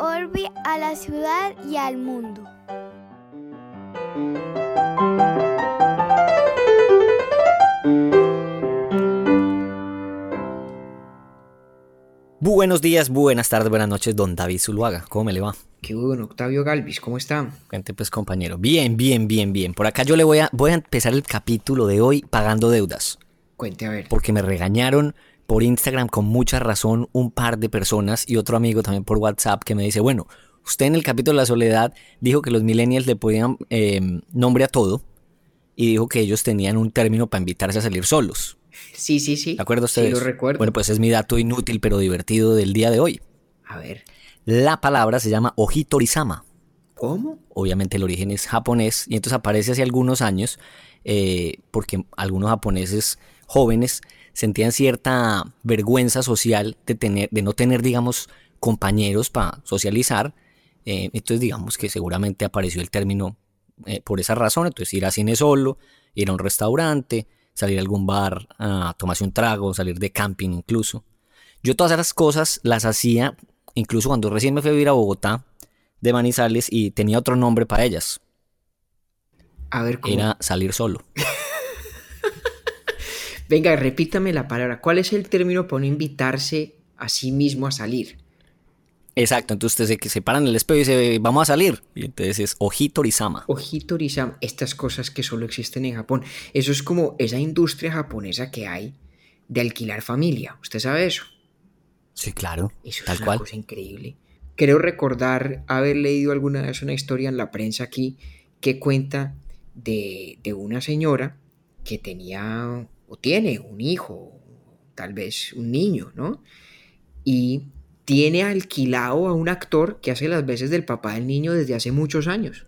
orbi a la ciudad y al mundo. Buenos días, buenas tardes, buenas noches, don David Zuluaga. ¿Cómo me le va? Qué bueno, Octavio Galvis, ¿cómo está? Gente, pues compañero. Bien, bien, bien, bien. Por acá yo le voy a, voy a empezar el capítulo de hoy pagando deudas. Cuente a ver. Porque me regañaron por Instagram con mucha razón un par de personas y otro amigo también por WhatsApp que me dice, bueno, usted en el capítulo de la soledad dijo que los millennials le podían eh, nombre a todo y dijo que ellos tenían un término para invitarse a salir solos. Sí, sí, sí. ¿De acuerdo ustedes? Sí, lo recuerdo. Bueno, pues es mi dato inútil pero divertido del día de hoy. A ver. La palabra se llama Ojitorizama. ¿Cómo? Obviamente el origen es japonés y entonces aparece hace algunos años eh, porque algunos japoneses jóvenes sentían cierta vergüenza social de, tener, de no tener, digamos, compañeros para socializar. Eh, entonces digamos que seguramente apareció el término eh, por esa razón. Entonces ir a cine solo, ir a un restaurante, salir a algún bar a tomarse un trago, salir de camping incluso. Yo todas esas cosas las hacía incluso cuando recién me fui a vivir a Bogotá de Manizales y tenía otro nombre para ellas. A ver, ¿cómo? Era salir solo. Venga, repítame la palabra. ¿Cuál es el término para no invitarse a sí mismo a salir? Exacto, entonces se, se paran en el espejo y dice, vamos a salir. Y entonces es Ojitorizama. Ojitorizama, estas cosas que solo existen en Japón. Eso es como esa industria japonesa que hay de alquilar familia. ¿Usted sabe eso? Sí, claro. Eso tal es una cual. cosa increíble. Creo recordar haber leído alguna vez una historia en la prensa aquí que cuenta de, de una señora que tenía o tiene un hijo, tal vez un niño, ¿no? Y tiene alquilado a un actor que hace las veces del papá del niño desde hace muchos años.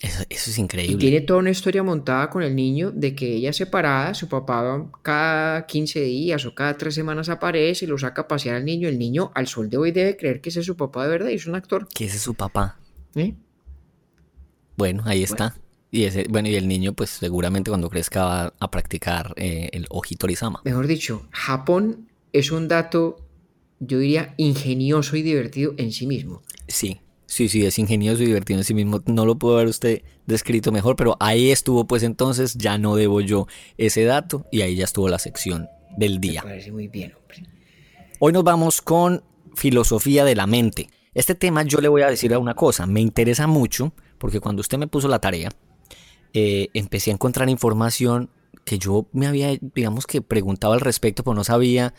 Eso, eso es Y increíble. tiene toda una historia montada con el niño de que ella separada, su papá cada 15 días o cada 3 semanas aparece y lo saca a pasear al niño. El niño al sol de hoy debe creer que ese es su papá de verdad y es un actor. Que ese es su papá. ¿eh? Bueno, ahí está. Y ese, bueno, y el niño, pues seguramente cuando crezca va a practicar eh, el Ojitorizama. Mejor dicho, Japón es un dato, yo diría, ingenioso y divertido en sí mismo. Sí, sí, sí, es ingenioso y divertido en sí mismo. No lo puedo ver usted descrito mejor, pero ahí estuvo, pues entonces ya no debo yo ese dato y ahí ya estuvo la sección del Me día. parece muy bien, hombre. Hoy nos vamos con filosofía de la mente. Este tema yo le voy a decir una cosa, me interesa mucho porque cuando usted me puso la tarea, eh, empecé a encontrar información que yo me había, digamos que preguntaba al respecto, pero no sabía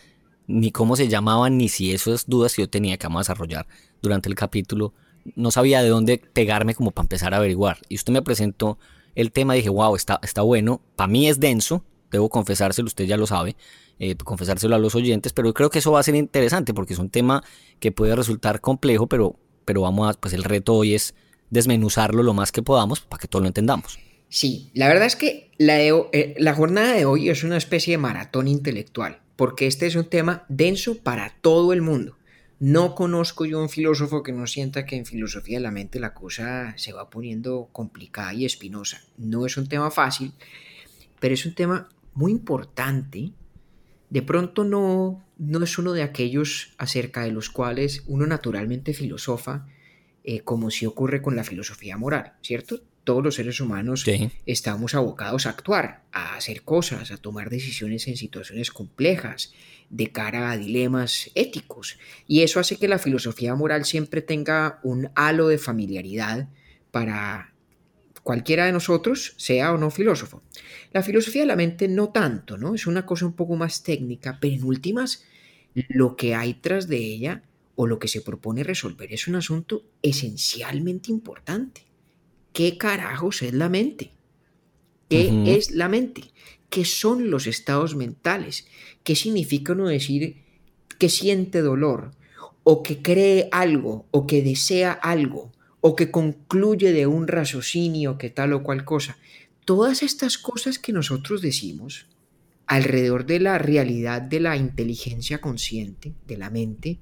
ni cómo se llamaban, ni si esas dudas que yo tenía que vamos a desarrollar durante el capítulo, no sabía de dónde pegarme como para empezar a averiguar. Y usted me presentó el tema dije, wow, está, está bueno. Para mí es denso, debo confesárselo, usted ya lo sabe, eh, confesárselo a los oyentes, pero creo que eso va a ser interesante porque es un tema que puede resultar complejo, pero, pero vamos a, pues el reto hoy es desmenuzarlo lo más que podamos para que todos lo entendamos. Sí, la verdad es que ho- eh, la jornada de hoy es una especie de maratón intelectual, porque este es un tema denso para todo el mundo. No conozco yo un filósofo que no sienta que en filosofía de la mente la cosa se va poniendo complicada y espinosa. No es un tema fácil, pero es un tema muy importante. De pronto no, no es uno de aquellos acerca de los cuales uno naturalmente filosofa, eh, como si ocurre con la filosofía moral, ¿cierto? Todos los seres humanos Sí. estamos abocados a actuar, a hacer cosas, a tomar decisiones en situaciones complejas, de cara a dilemas éticos. Y eso hace que la filosofía moral siempre tenga un halo de familiaridad para cualquiera de nosotros, sea o no filósofo. La filosofía de la mente no tanto, ¿no? Es una cosa un poco más técnica, pero en últimas, lo que hay tras de ella o lo que se propone resolver es un asunto esencialmente importante. ¿Qué carajos es la mente? ¿Qué es la mente? ¿Qué son los estados mentales? ¿Qué significa uno decir que siente dolor? ¿O que cree algo? ¿O que desea algo? ¿O que concluye de un raciocinio que tal o cual cosa? Todas estas cosas que nosotros decimos alrededor de la realidad de la inteligencia consciente, de la mente,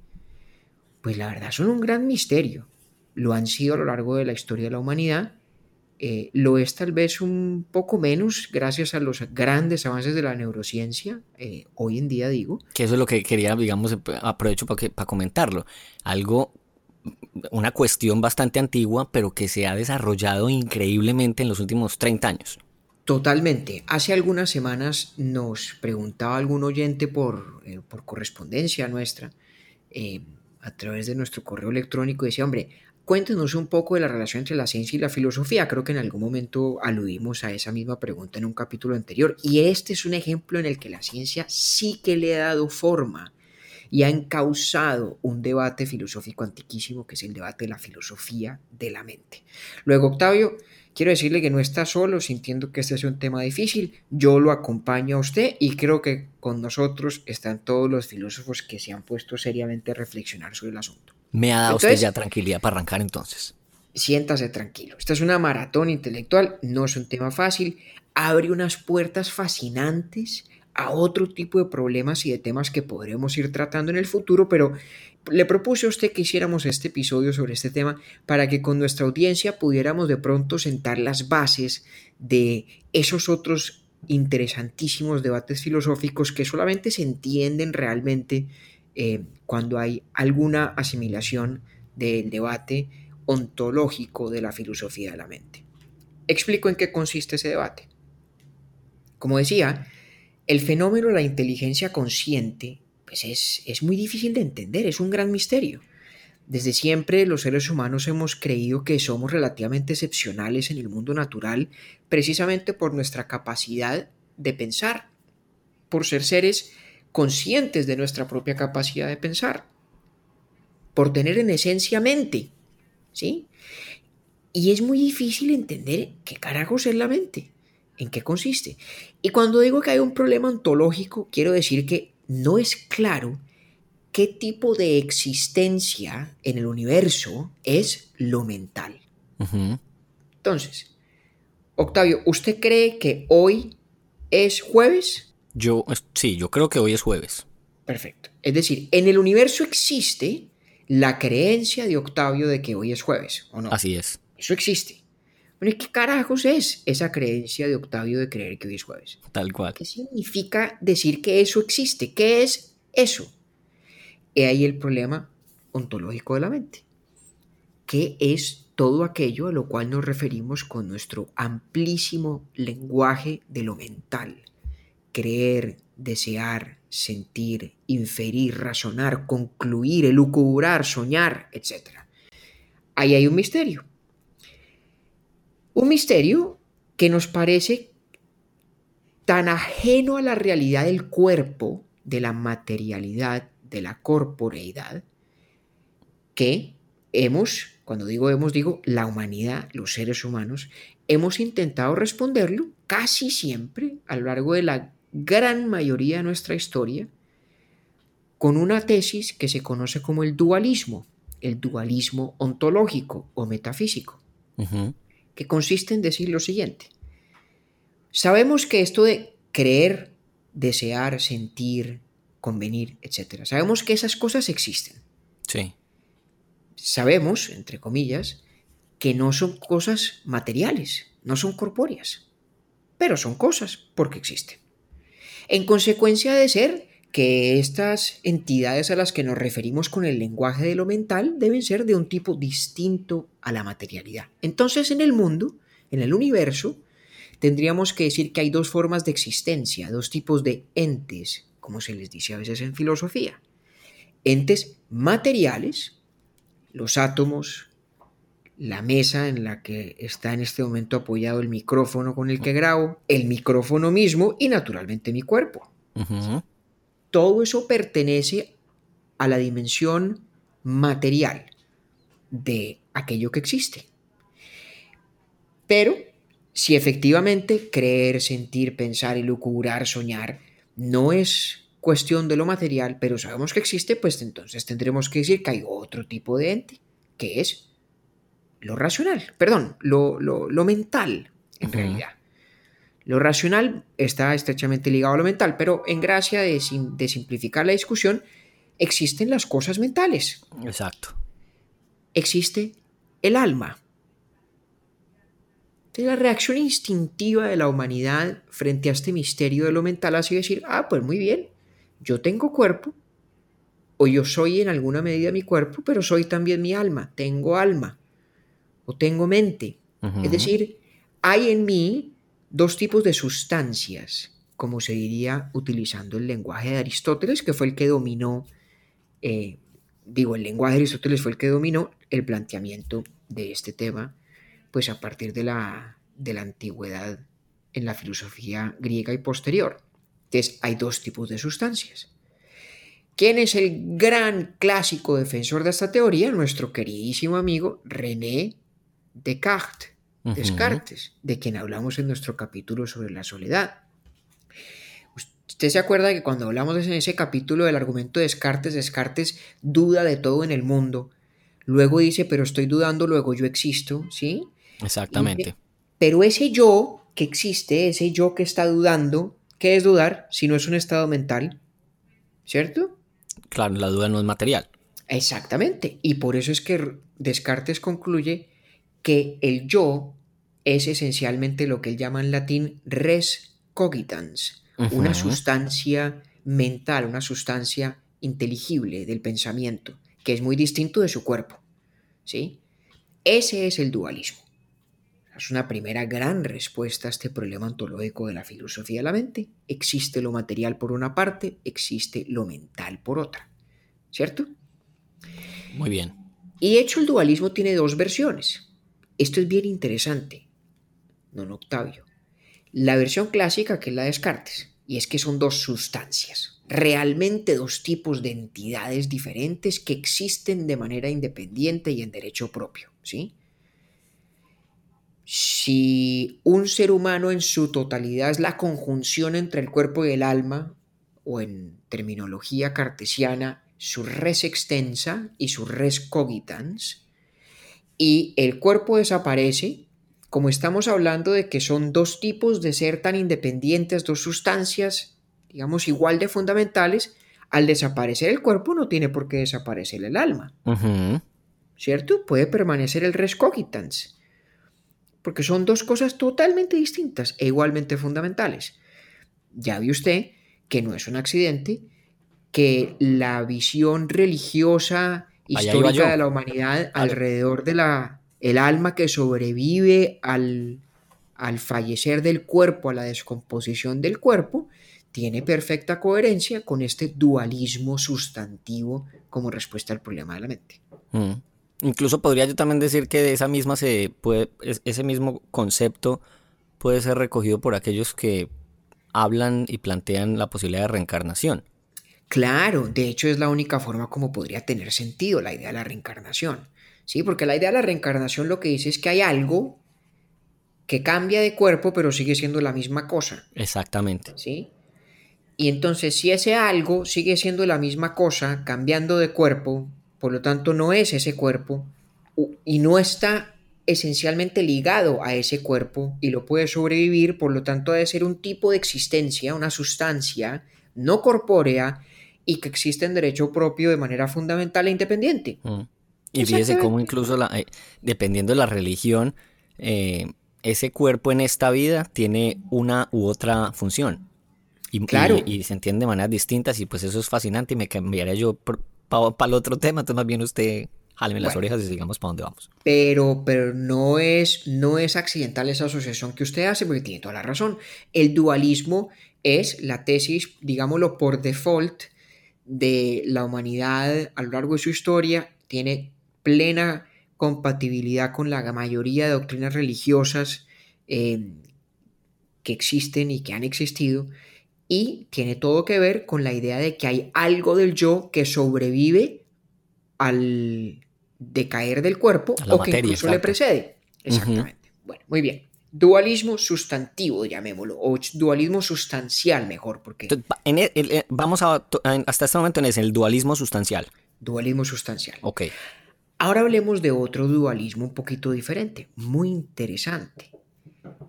pues la verdad son un gran misterio. Lo han sido a lo largo de la historia de la humanidad eh, lo es tal vez un poco menos gracias a los grandes avances de la neurociencia, eh, hoy en día digo. Que eso es lo que quería, digamos, aprovecho para, para comentarlo. Algo, una cuestión bastante antigua, pero que se ha desarrollado increíblemente en los últimos 30 años. Totalmente. Hace algunas semanas nos preguntaba algún oyente por, eh, por correspondencia nuestra, a través de nuestro correo electrónico, decía, hombre, Cuéntenos un poco de la relación entre la ciencia y la filosofía. Creo que en algún momento aludimos a esa misma pregunta en un capítulo anterior. Y este es un ejemplo en el que la ciencia sí que le ha dado forma y ha encausado un debate filosófico antiquísimo que es el debate de la filosofía de la mente. Luego, Octavio, quiero decirle que no está solo, sintiendo que este es un tema difícil. Yo lo acompaño a usted y creo que con nosotros están todos los filósofos que se han puesto seriamente a reflexionar sobre el asunto. Me ha dado usted ya tranquilidad para arrancar entonces. Siéntase tranquilo. Esta es una maratón intelectual, no es un tema fácil. Abre unas puertas fascinantes a otro tipo de problemas y de temas que podremos ir tratando en el futuro, pero le propuse a usted que hiciéramos este episodio sobre este tema para que con nuestra audiencia pudiéramos de pronto sentar las bases de esos otros interesantísimos debates filosóficos que solamente se entienden realmente eh, cuando hay alguna asimilación del debate ontológico de la filosofía de la mente. Explico en qué consiste ese debate. Como decía, el fenómeno de la inteligencia consciente pues es, es muy difícil de entender, es un gran misterio. Desde siempre los seres humanos hemos creído que somos relativamente excepcionales en el mundo natural precisamente por nuestra capacidad de pensar, por ser seres conscientes de nuestra propia capacidad de pensar, por tener en esencia mente, ¿sí? Y es muy difícil entender qué carajos es la mente, en qué consiste. Y cuando digo que hay un problema ontológico, quiero decir que no es claro qué tipo de existencia en el universo es lo mental. Entonces, Octavio, ¿usted cree que hoy es jueves? Yo, sí, yo creo que hoy es jueves. Perfecto. Es decir, en el universo existe la creencia de Octavio de que hoy es jueves, ¿o no? Así es. Eso existe. Bueno, ¿qué carajos es esa creencia de Octavio de creer que hoy es jueves? Tal cual. ¿Qué significa decir que eso existe? ¿Qué es eso? He ahí el problema ontológico de la mente. ¿Qué es todo aquello a lo cual nos referimos con nuestro amplísimo lenguaje de lo mental? Creer, desear, sentir, inferir, razonar, concluir, elucubrar, soñar, etc. Ahí hay un misterio. Un misterio que nos parece tan ajeno a la realidad del cuerpo, de la materialidad, de la corporeidad, que hemos, cuando digo hemos, digo la humanidad, los seres humanos, hemos intentado responderlo casi siempre a lo largo de la gran mayoría de nuestra historia con una tesis que se conoce como el dualismo, el dualismo ontológico o metafísico, que consiste en decir lo siguiente. Sabemos que esto de creer, desear, sentir, convenir, etc., sabemos que esas cosas existen. Sí. Sabemos, entre comillas, que no son cosas materiales, no son corpóreas, pero son cosas porque existen. En consecuencia de ser que estas entidades a las que nos referimos con el lenguaje de lo mental deben ser de un tipo distinto a la materialidad. Entonces en el mundo, en el universo, tendríamos que decir que hay dos formas de existencia, dos tipos de entes, como se les dice a veces en filosofía. Entes materiales, los átomos, la mesa en la que está en este momento apoyado el micrófono con el que grabo, el micrófono mismo y naturalmente mi cuerpo. Todo eso pertenece a la dimensión material de aquello que existe. Pero si efectivamente creer, sentir, pensar y lucurar, soñar no es cuestión de lo material, pero sabemos que existe, pues entonces tendremos que decir que hay otro tipo de ente, que es lo racional, perdón, lo, mental, en realidad. Lo racional está estrechamente ligado a lo mental, pero en gracia de, de, simplificar la discusión, existen las cosas mentales. Exacto. Existe el alma. la reacción instintiva de la humanidad frente a este misterio de lo mental ha sido decir, ah, pues muy bien, yo tengo cuerpo, o yo soy en alguna medida mi cuerpo, pero soy también mi alma, tengo alma, o tengo mente. Es decir, hay en mí dos tipos de sustancias, como se diría utilizando el lenguaje de Aristóteles, que fue el que dominó, eh, digo, el lenguaje de Aristóteles fue el que dominó el planteamiento de este tema, pues a partir de la, de la antigüedad en la filosofía griega y posterior. Entonces, hay dos tipos de sustancias. ¿Quién es el gran clásico defensor de esta teoría? Nuestro queridísimo amigo René Descartes, Descartes, de quien hablamos en nuestro capítulo sobre la soledad. Usted se acuerda que cuando hablamos en ese capítulo del argumento de Descartes, Descartes duda de todo en el mundo. Luego dice, pero estoy dudando, luego yo existo, ¿sí? Exactamente. pero ese yo que existe, ese yo que está dudando, ¿qué es dudar si no es un estado mental? ¿Cierto? Claro, la duda no es material. Exactamente. Y por eso es que Descartes concluye que el yo es esencialmente lo que él llama en latín res cogitans, una sustancia mental, una sustancia inteligible del pensamiento, que es muy distinto de su cuerpo. ¿sí? Ese es el dualismo. Es una primera gran respuesta a este problema ontológico de la filosofía de la mente. Existe lo material por una parte, existe lo mental por otra. ¿Cierto? Muy bien. Y de hecho el dualismo tiene dos versiones. Esto es bien interesante, don Octavio. La versión clásica que es la de Descartes, y es que son dos sustancias, realmente dos tipos de entidades diferentes que existen de manera independiente y en derecho propio, ¿sí? Si un ser humano en su totalidad es la conjunción entre el cuerpo y el alma, o en terminología cartesiana, su res extensa y su res cogitans, y el cuerpo desaparece, como estamos hablando de que son dos tipos de ser tan independientes, dos sustancias, digamos, igual de fundamentales, al desaparecer el cuerpo no tiene por qué desaparecer el alma. ¿Cierto? Puede permanecer el res cogitans. Porque son dos cosas totalmente distintas e igualmente fundamentales. Ya ve usted que no es un accidente, que la visión religiosa histórica de la humanidad alrededor de la el alma que sobrevive al, al fallecer del cuerpo, a la descomposición del cuerpo, tiene perfecta coherencia con este dualismo sustantivo como respuesta al problema de la mente. Mm. Incluso podría yo también decir que de esa misma se puede, ese mismo concepto puede ser recogido por aquellos que hablan y plantean la posibilidad de reencarnación. Claro, de hecho es la única forma como podría tener sentido la idea de la reencarnación. Sí, porque la idea de la reencarnación lo que dice es que hay algo que cambia de cuerpo pero sigue siendo la misma cosa. Exactamente. ¿Sí? Y entonces si ese algo sigue siendo la misma cosa, cambiando de cuerpo, por lo tanto no es ese cuerpo y no está esencialmente ligado a ese cuerpo y lo puede sobrevivir, por lo tanto debe ser un tipo de existencia, una sustancia no corpórea y que existe en derecho propio de manera fundamental e independiente. Mm. Y fíjese cómo incluso, la, eh, dependiendo de la religión, eh, ese cuerpo en esta vida tiene una u otra función. Y, claro. y, se entiende de maneras distintas y pues eso es fascinante y me cambiaría yo para el otro tema, entonces más bien usted jáleme las orejas y sigamos para dónde vamos. Pero, pero no, es, no es accidental esa asociación que usted hace porque tiene toda la razón. El dualismo es la tesis, digámoslo por default, de la humanidad a lo largo de su historia tiene plena compatibilidad con la mayoría de doctrinas religiosas eh, que existen y que han existido y tiene todo que ver con la idea de que hay algo del yo que sobrevive al decaer del cuerpo o que incluso le precede. Exactamente. Bueno, muy bien. Dualismo sustantivo, llamémoslo, o dualismo sustancial mejor, porque... E, vamos a, hasta este momento en ese, el dualismo sustancial. Dualismo sustancial. Ok. Ahora hablemos de otro dualismo un poquito diferente, muy interesante.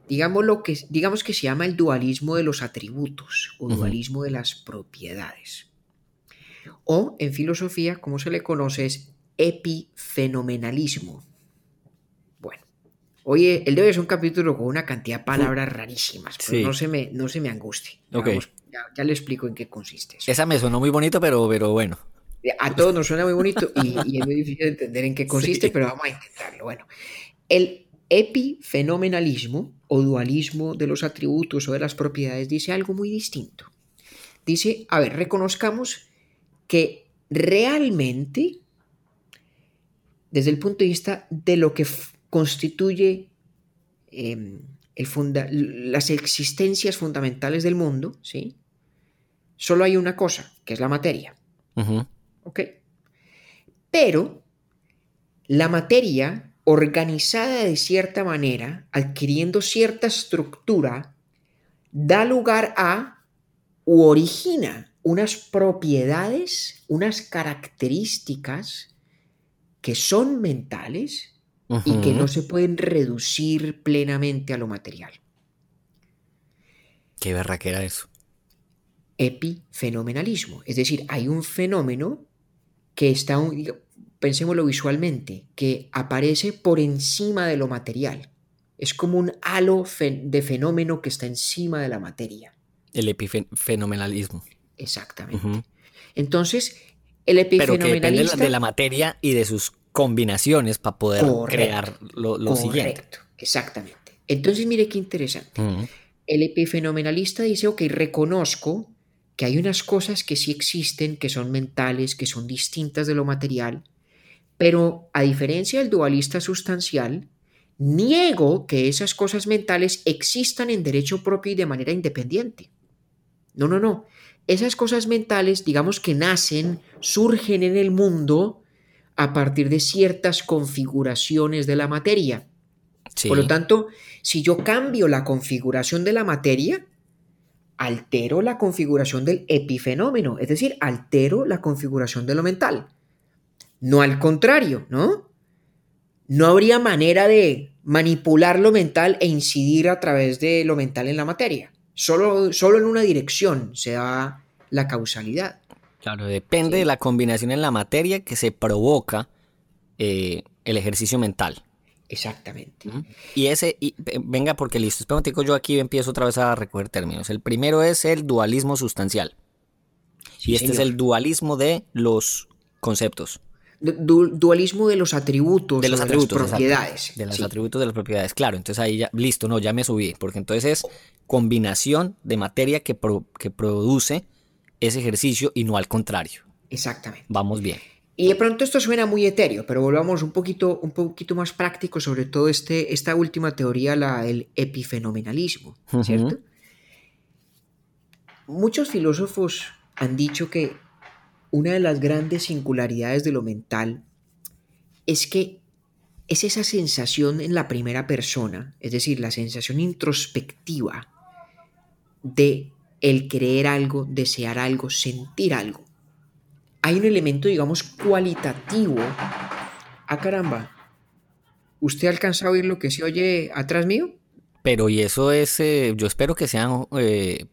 Digamos, lo que, digamos que se llama el dualismo de los atributos o dualismo de las propiedades. O en filosofía, como se le conoce, es epifenomenalismo. Oye, el de hoy es un capítulo con una cantidad de palabras rarísimas, pero no, se me, no se me angustie. ya, le explico en qué consiste eso. Esa me sonó muy bonito, pero, pero bueno. A todos nos suena muy bonito y, es muy difícil de entender en qué consiste, pero vamos a intentarlo. Bueno, el epifenomenalismo o dualismo de los atributos o de las propiedades dice algo muy distinto. Dice, a ver, reconozcamos que realmente, desde el punto de vista de lo que constituye em, el las existencias fundamentales del mundo, ¿sí? Solo hay una cosa, que es la materia. ¿Ok? Pero la materia organizada de cierta manera, adquiriendo cierta estructura, da lugar a u origina unas propiedades, unas características que son mentales y que no se pueden reducir plenamente a lo material. ¿Qué era eso? Epifenomenalismo. Es decir, hay un fenómeno que está, pensémoslo visualmente, que aparece por encima de lo material. Es como un halo de fenómeno que está encima de la materia. El epifenomenalismo. Exactamente. Entonces, el epifenomenalista... Pero que depende de la materia y de sus combinaciones para poder crear lo, lo correcto, exactamente. Entonces, mire qué interesante. El epifenomenalista dice, ok, reconozco que hay unas cosas que sí existen, que son mentales, que son distintas de lo material, pero a diferencia del dualista sustancial, niego que esas cosas mentales existan en derecho propio y de manera independiente. No, no, no. Esas cosas mentales, digamos que nacen, surgen en el mundo a partir de ciertas configuraciones de la materia. Por lo tanto, si yo cambio la configuración de la materia, altero la configuración del epifenómeno, es decir, altero la configuración de lo mental. No al contrario, ¿no? No habría manera de manipular lo mental e incidir a través de lo mental en la materia. Solo, solo en una dirección se da la causalidad. Claro, depende de la combinación en la materia que se provoca eh, el ejercicio mental. Exactamente. Y ese, y, eh, venga, porque listo, espera yo aquí empiezo otra vez a recoger términos. El primero es el dualismo sustancial. y este es el dualismo de los conceptos. dualismo de los atributos, de, los atributos, las propiedades. De los atributos de las propiedades, claro. Entonces ahí ya, listo, no, ya me subí, porque entonces es combinación de materia que, que produce ese ejercicio y no al contrario. Exactamente. Vamos bien. Y de pronto esto suena muy etéreo, pero volvamos un poquito, un poquito más práctico sobre todo este, esta última teoría, la del epifenomenalismo, ¿cierto? Muchos filósofos han dicho que una de las grandes singularidades de lo mental es que es esa sensación en la primera persona, es decir, la sensación introspectiva de el creer algo, desear algo, sentir algo. Hay un elemento, digamos, cualitativo. Ah, caramba. ¿Usted alcanza a oír lo que se oye atrás mío? Pero y eso es, eh, yo espero que sean eh,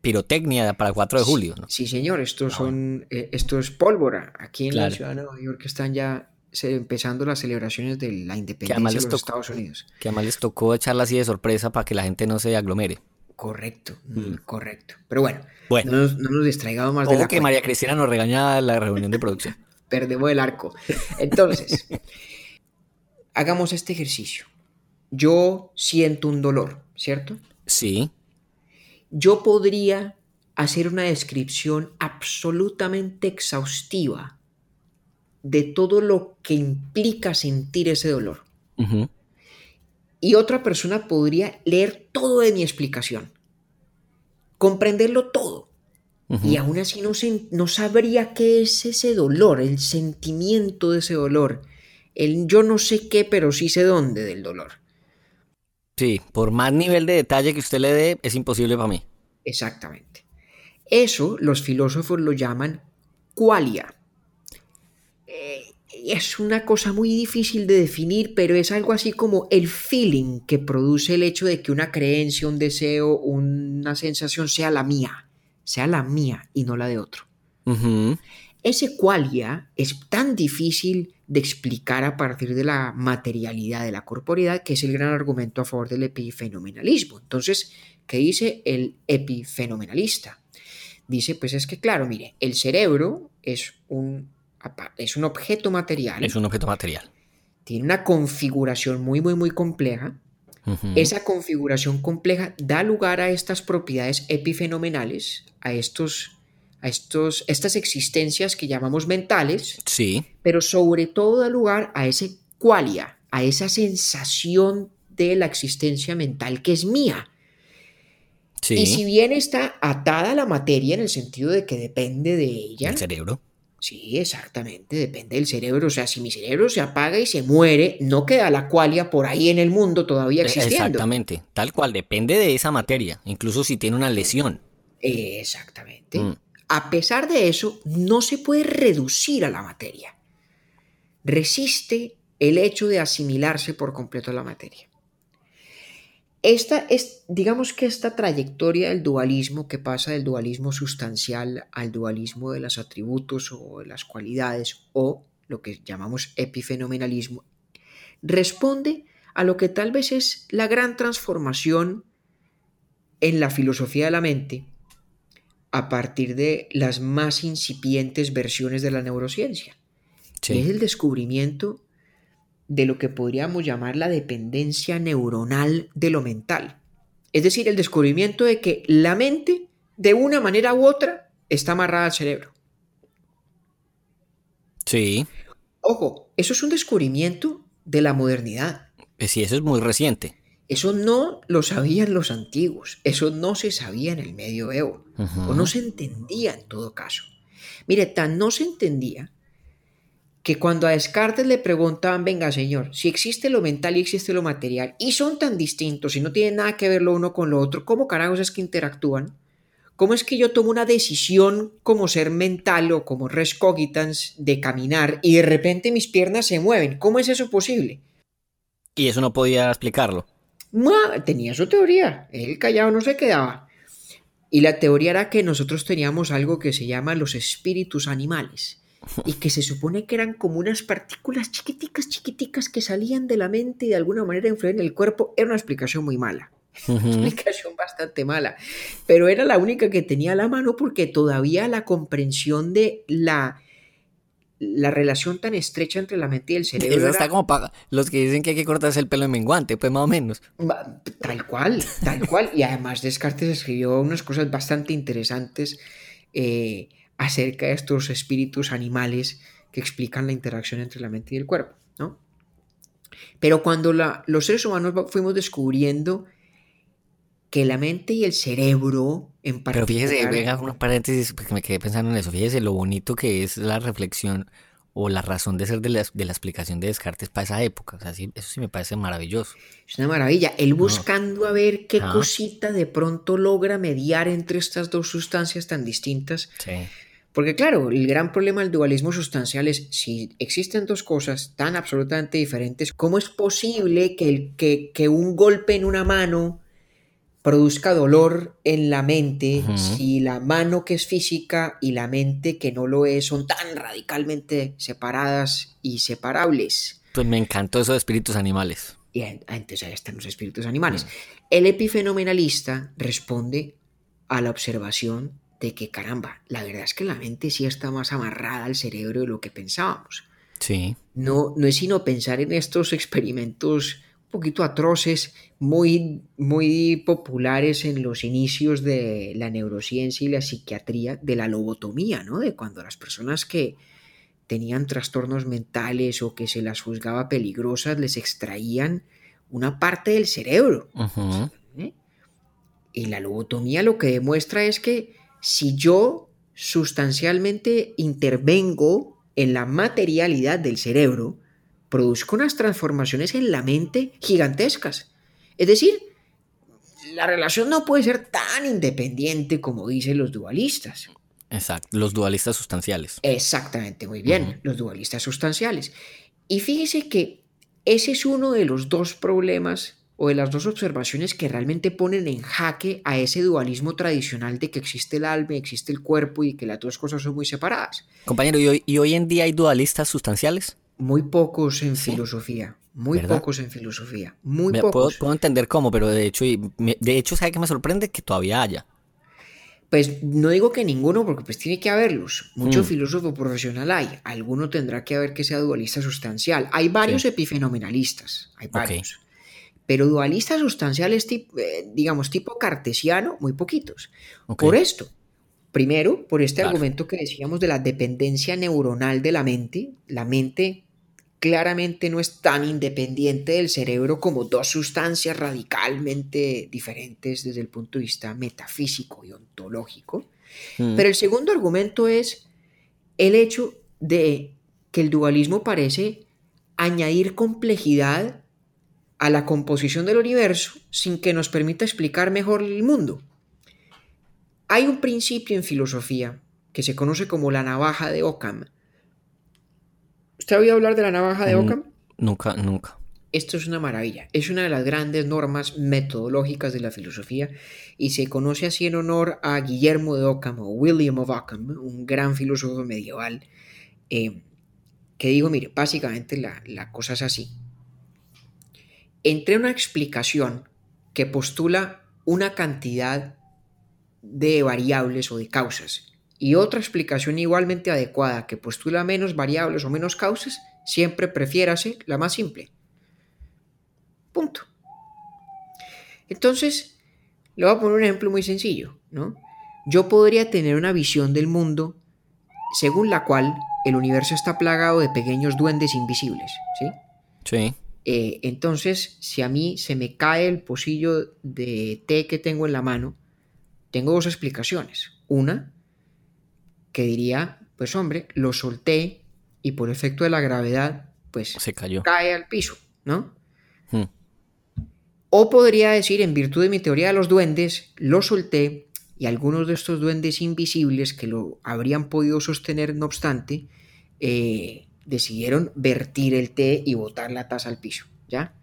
pirotecnia para el 4 de julio, ¿no? Sí, señor, estos ah, son, eh, esto es pólvora. Aquí en la ciudad de Nueva York están ya empezando las celebraciones de la independencia de los Estados Unidos. Que además les tocó echarla así de sorpresa para que la gente no se aglomere. Correcto, mm. correcto. Pero bueno, No, nos, distraigamos más de la que María Cristina nos regañaba en la reunión de producción. Perdemos el arco. Entonces, hagamos este ejercicio. Yo siento un dolor, ¿cierto? Sí. Yo podría hacer una descripción absolutamente exhaustiva de todo lo que implica sentir ese dolor y otra persona podría leer todo de mi explicación, comprenderlo todo. Y aún así no, no sabría qué es ese dolor, el sentimiento de ese dolor. El yo no sé qué, pero sí sé dónde del dolor. Sí, por más nivel de detalle que usted le dé, es imposible para mí. Exactamente. Eso los filósofos lo llaman qualia. Eh, es una cosa muy difícil de definir, pero es algo así como el feeling que produce el hecho de que una creencia, un deseo, una sensación sea la mía, sea la mía y no la de otro. ese qualia es tan difícil de explicar a partir de la materialidad de la corporeidad, que es el gran argumento a favor del epifenomenalismo. Entonces, ¿qué dice el epifenomenalista? Dice, pues es que, claro, mire, el cerebro es un, es un objeto material. Es un objeto material. Tiene una configuración muy, muy, muy compleja. Esa configuración compleja da lugar a estas propiedades epifenomenales, a estos a estos, estas existencias que llamamos mentales, sí. pero sobre todo da lugar a ese qualia, a esa sensación de la existencia mental que es mía. Sí. Y si bien está atada a la materia en el sentido de que depende de ella. El cerebro. Sí, exactamente, depende del cerebro. O sea, si mi cerebro se apaga y se muere, no queda la qualia por ahí en el mundo todavía existiendo. Exactamente, tal cual, depende de esa materia, incluso si tiene una lesión. Exactamente. Mm. A pesar de eso, no se puede reducir a la materia. Resiste el hecho de asimilarse por completo a la materia. Esta es, digamos que esta trayectoria del dualismo que pasa del dualismo sustancial al dualismo de los atributos o de las cualidades o lo que llamamos epifenomenalismo, responde a lo que tal vez es la gran transformación en la filosofía de la mente a partir de las más incipientes versiones de la neurociencia. Es el descubrimiento de lo que podríamos llamar la dependencia neuronal de lo mental. Es decir, el descubrimiento de que la mente, de una manera u otra, está amarrada al cerebro. Sí. Ojo, eso es un descubrimiento de la modernidad. Eh, sí, eso es muy reciente. Eso no lo sabían los antiguos, eso no se sabía en el medioevo, o no se entendía en todo caso. Mire, tan no se entendía que cuando a Descartes le preguntaban, venga señor, si existe lo mental y existe lo material, y son tan distintos y no tienen nada que ver lo uno con lo otro, ¿cómo carajos es que interactúan? ¿Cómo es que yo tomo una decisión como ser mental o como res cogitans de caminar y de repente mis piernas se mueven? ¿Cómo es eso posible? Y eso no podía explicarlo tenía su teoría, él callado no se quedaba. Y la teoría era que nosotros teníamos algo que se llama los espíritus animales y que se supone que eran como unas partículas chiquiticas, chiquiticas que salían de la mente y de alguna manera influían en el cuerpo. Era una explicación muy mala. Una explicación bastante mala. Pero era la única que tenía a la mano porque todavía la comprensión de la la relación tan estrecha entre la mente y el cerebro. Eso está como para los que dicen que hay que cortarse el pelo en menguante, pues más o menos. Tal cual, tal cual. Y además Descartes escribió unas cosas bastante interesantes eh, acerca de estos espíritus animales que explican la interacción entre la mente y el cuerpo, ¿no? Pero cuando la, los seres humanos fuimos descubriendo que la mente y el cerebro en particular... Pero fíjese, venga, unos paréntesis, porque me quedé pensando en eso. Fíjese lo bonito que es la reflexión o la razón de ser de la, de la explicación de Descartes para esa época. O sea, sí, eso sí me parece maravilloso. Es una maravilla. Él buscando a ver qué cosita de pronto logra mediar entre estas dos sustancias tan distintas. Sí. Porque claro, el gran problema del dualismo sustancial es si existen dos cosas tan absolutamente diferentes, ¿cómo es posible que, el, que, que un golpe en una mano produzca dolor en la mente si la mano que es física y la mente que no lo es son tan radicalmente separadas y separables. Pues me encantó eso de espíritus animales. Y entonces ahí están los espíritus animales. El epifenomenalista responde a la observación de que, caramba, la verdad es que la mente sí está más amarrada al cerebro de lo que pensábamos. Sí. No, no es sino pensar en estos experimentos poquito atroces, muy, muy populares en los inicios de la neurociencia y la psiquiatría, de la lobotomía, ¿no? De cuando las personas que tenían trastornos mentales o que se las juzgaba peligrosas les extraían una parte del cerebro. ¿Eh? Y la lobotomía lo que demuestra es que si yo sustancialmente intervengo en la materialidad del cerebro, produzca unas transformaciones en la mente gigantescas. Es decir, la relación no puede ser tan independiente como dicen los dualistas. Exacto, los dualistas sustanciales. Exactamente, muy bien, los dualistas sustanciales. Y fíjese que ese es uno de los dos problemas o de las dos observaciones que realmente ponen en jaque a ese dualismo tradicional de que existe el alma, existe el cuerpo y que las dos cosas son muy separadas. Compañero, ¿y hoy, y hoy en día hay dualistas sustanciales? Muy pocos en filosofía, muy pocos en filosofía, muy pocos. Puedo, entender cómo, pero de hecho, de hecho, ¿sabe qué me sorprende? Que todavía haya. Pues no digo que ninguno, porque pues tiene que haberlos. Mucho mm. filósofo profesional hay. Alguno tendrá que haber que sea dualista sustancial. Hay varios epifenomenalistas, hay varios. Pero dualistas sustanciales, eh, digamos, tipo cartesiano, muy poquitos. Por esto, primero, por este argumento que decíamos de la dependencia neuronal de la mente, la mente claramente no es tan independiente del cerebro como dos sustancias radicalmente diferentes desde el punto de vista metafísico y ontológico. Mm. Pero el segundo argumento es el hecho de que el dualismo parece añadir complejidad a la composición del universo sin que nos permita explicar mejor el mundo. Hay un principio en filosofía que se conoce como la navaja de Occam, ¿Usted ha oído hablar de la navaja de Occam? Nunca, nunca. Esto es una maravilla. Es una de las grandes normas metodológicas de la filosofía y se conoce así en honor a Guillermo de Occam o William of Occam, un gran filósofo medieval, eh, que digo, mire, básicamente la, la cosa es así. Entre una explicación que postula una cantidad de variables o de causas y otra explicación igualmente adecuada que postula menos variables o menos causas, siempre prefiérase la más simple. Punto. Entonces, le voy a poner un ejemplo muy sencillo, ¿no? Yo podría tener una visión del mundo según la cual el universo está plagado de pequeños duendes invisibles, ¿sí? Sí. Eh, entonces, si a mí se me cae el pocillo de té que tengo en la mano, tengo dos explicaciones. Una, que diría, pues hombre, lo solté y por efecto de la gravedad, pues se cayó. cae al piso, ¿no? Hmm. O podría decir, en virtud de mi teoría de los duendes, lo solté y algunos de estos duendes invisibles que lo habrían podido sostener, no obstante, eh, decidieron vertir el té y botar la taza al piso, ¿ya?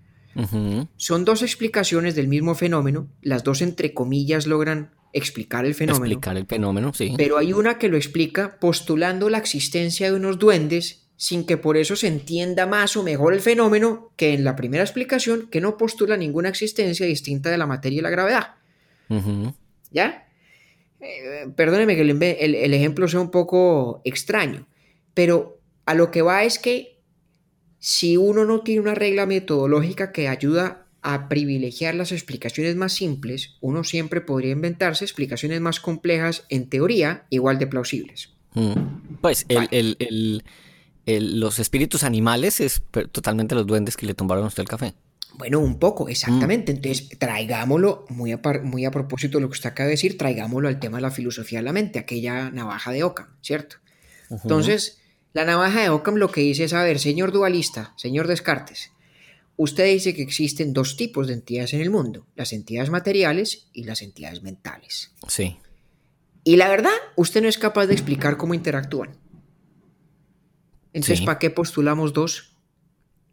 Son dos explicaciones del mismo fenómeno, las dos entre comillas logran explicar el fenómeno. Explicar el fenómeno, sí. Pero hay una que lo explica postulando la existencia de unos duendes sin que por eso se entienda más o mejor el fenómeno que en la primera explicación que no postula ninguna existencia distinta de la materia y la gravedad. ¿Ya? Eh, perdóneme que el, el ejemplo sea un poco extraño, pero a lo que va es que si uno no tiene una regla metodológica que ayuda a privilegiar las explicaciones más simples, uno siempre podría inventarse explicaciones más complejas, en teoría, igual de plausibles. Mm. Pues los espíritus animales es totalmente los duendes que le tumbaron a usted el café. Bueno, un poco, exactamente. Mm. Entonces, traigámoslo, muy a, muy a propósito de lo que usted acaba de decir, traigámoslo al tema de la filosofía de la mente, aquella navaja de Ockham, ¿cierto? Entonces, la navaja de Ockham lo que dice es, a ver, señor dualista, señor Descartes, Usted dice que existen dos tipos de entidades en el mundo, las entidades materiales y las entidades mentales. Sí. Y la verdad, usted no es capaz de explicar cómo interactúan. Entonces, ¿para qué postulamos dos?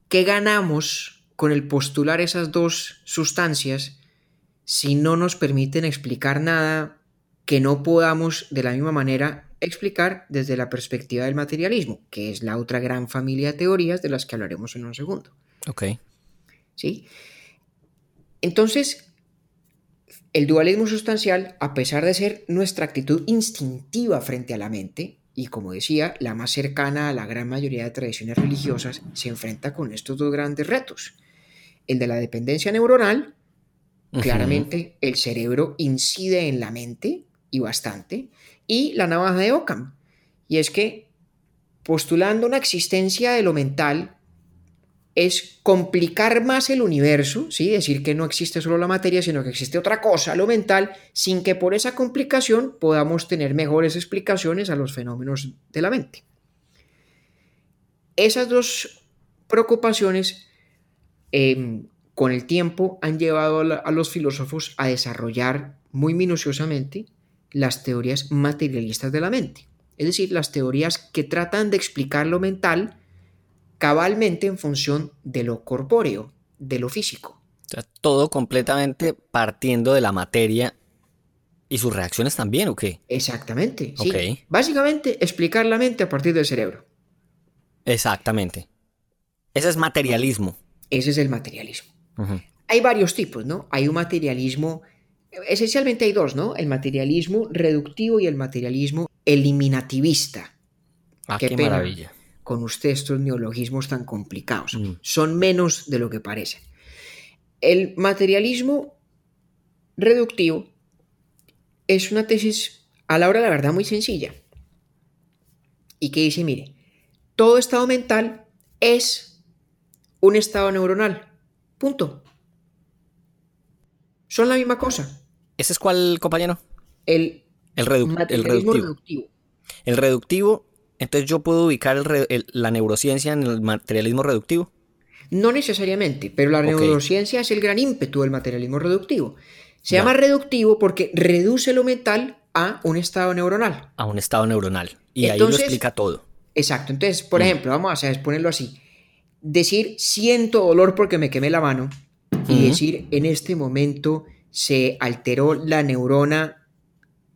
¿Qué ganamos con el postular esas dos sustancias si no nos permiten explicar nada que no podamos de la misma manera explicar desde la perspectiva del materialismo, que es la otra gran familia de teorías de las que hablaremos en un segundo? Ok. ¿Sí? Entonces, el dualismo sustancial, a pesar de ser nuestra actitud instintiva frente a la mente, y como decía, la más cercana a la gran mayoría de tradiciones religiosas, se enfrenta con estos dos grandes retos. El de la dependencia neuronal, claramente el cerebro incide en la mente y bastante, y la navaja de Occam. Y es que postulando una existencia de lo mental es complicar más el universo, ¿sí? decir que no existe solo la materia, sino que existe otra cosa, lo mental, sin que por esa complicación podamos tener mejores explicaciones a los fenómenos de la mente. Esas dos preocupaciones em, con el tiempo han llevado a los filósofos a desarrollar muy minuciosamente las teorías materialistas de la mente, es decir, las teorías que tratan de explicar lo mental, cabalmente en función de lo corpóreo, de lo físico. O sea, todo completamente partiendo de la materia y sus reacciones también, ¿o qué? Exactamente. Sí. Básicamente, explicar la mente a partir del cerebro. Exactamente. Ese es materialismo. Ese es el materialismo. Hay varios tipos, ¿no? Hay un materialismo, esencialmente hay dos, ¿no? El materialismo reductivo y el materialismo eliminativista. Ah, Qué qué, pena. maravilla. Con usted estos neologismos tan complicados. Mm. Son menos de lo que parecen. El materialismo reductivo es una tesis a la hora de la verdad muy sencilla. Y que dice, mire, todo estado mental es un estado neuronal. Punto. Son la misma cosa. ¿Ese es cuál, compañero? El El, redu- el materialismo reductivo. reductivo. El reductivo, entonces yo puedo ubicar el re- el- la neurociencia en el materialismo reductivo. No necesariamente, pero la neurociencia es el gran ímpetu del materialismo reductivo. Se Ya. llama reductivo porque reduce lo mental a un estado neuronal. a un estado neuronal. Y ahí lo explica todo. Exacto. Entonces, por Mm. ejemplo, vamos a hacer, ponerlo así. Decir siento dolor porque me quemé la mano y decir en este momento se alteró la neurona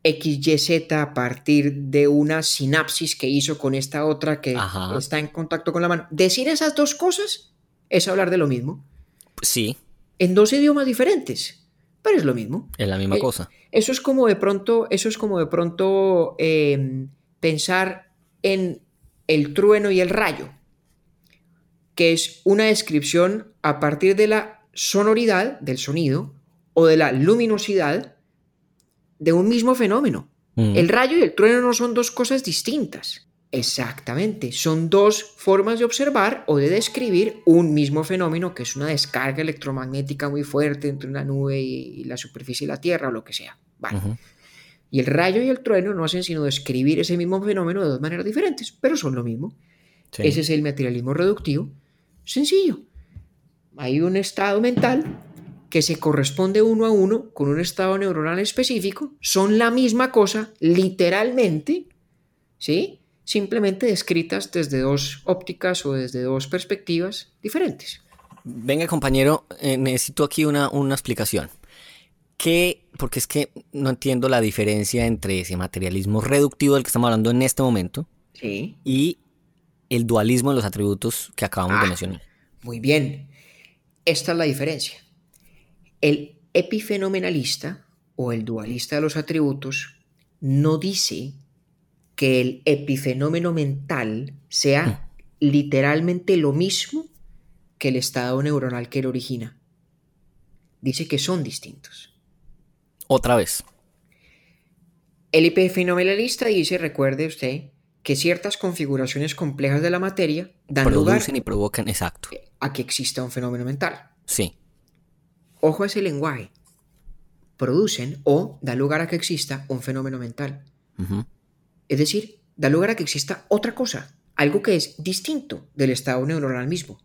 XYZ a partir de una sinapsis que hizo con esta otra que Ajá. está en contacto con la mano. Decir esas dos cosas es hablar de lo mismo Sí, en dos idiomas diferentes, pero es lo mismo. es la misma Eh, cosa. Eso es como de pronto, eso es como de pronto eh, pensar en el trueno y el rayo, que es una descripción a partir de la sonoridad del sonido o de la luminosidad de un mismo fenómeno. Mm. El rayo y el trueno no son dos cosas distintas. Exactamente, son dos formas de observar o de describir un mismo fenómeno que es una descarga electromagnética muy fuerte entre una nube y, la superficie de la Tierra o lo que sea. Vale. Y el rayo y el trueno no hacen sino describir ese mismo fenómeno de dos maneras diferentes, pero son lo mismo. Sí. Ese es el materialismo reductivo. Sencillo. Hay un estado mental que se corresponde uno a uno con un estado neuronal específico. Son la misma cosa, literalmente, ¿sí? Simplemente descritas desde dos ópticas o desde dos perspectivas diferentes. Venga, compañero, eh, necesito aquí una, una explicación. ¿Qué? Porque es que no entiendo la diferencia entre ese materialismo reductivo del que estamos hablando en este momento Sí. y el dualismo de los atributos que acabamos de Ah. mencionar. Muy bien. Esta es la diferencia. El epifenomenalista o el dualista de los atributos no dice que el epifenómeno mental sea literalmente lo mismo que el estado neuronal que lo origina. Dice que son distintos. Otra vez. El epifenomenalista dice, recuerde usted, que ciertas configuraciones complejas de la materia dan lugar y provocan, exacto. a que exista un fenómeno mental. Sí. Ojo a ese lenguaje. Producen o da lugar a que exista un fenómeno mental. Es decir, da lugar a que exista otra cosa, algo que es distinto del estado neuronal mismo.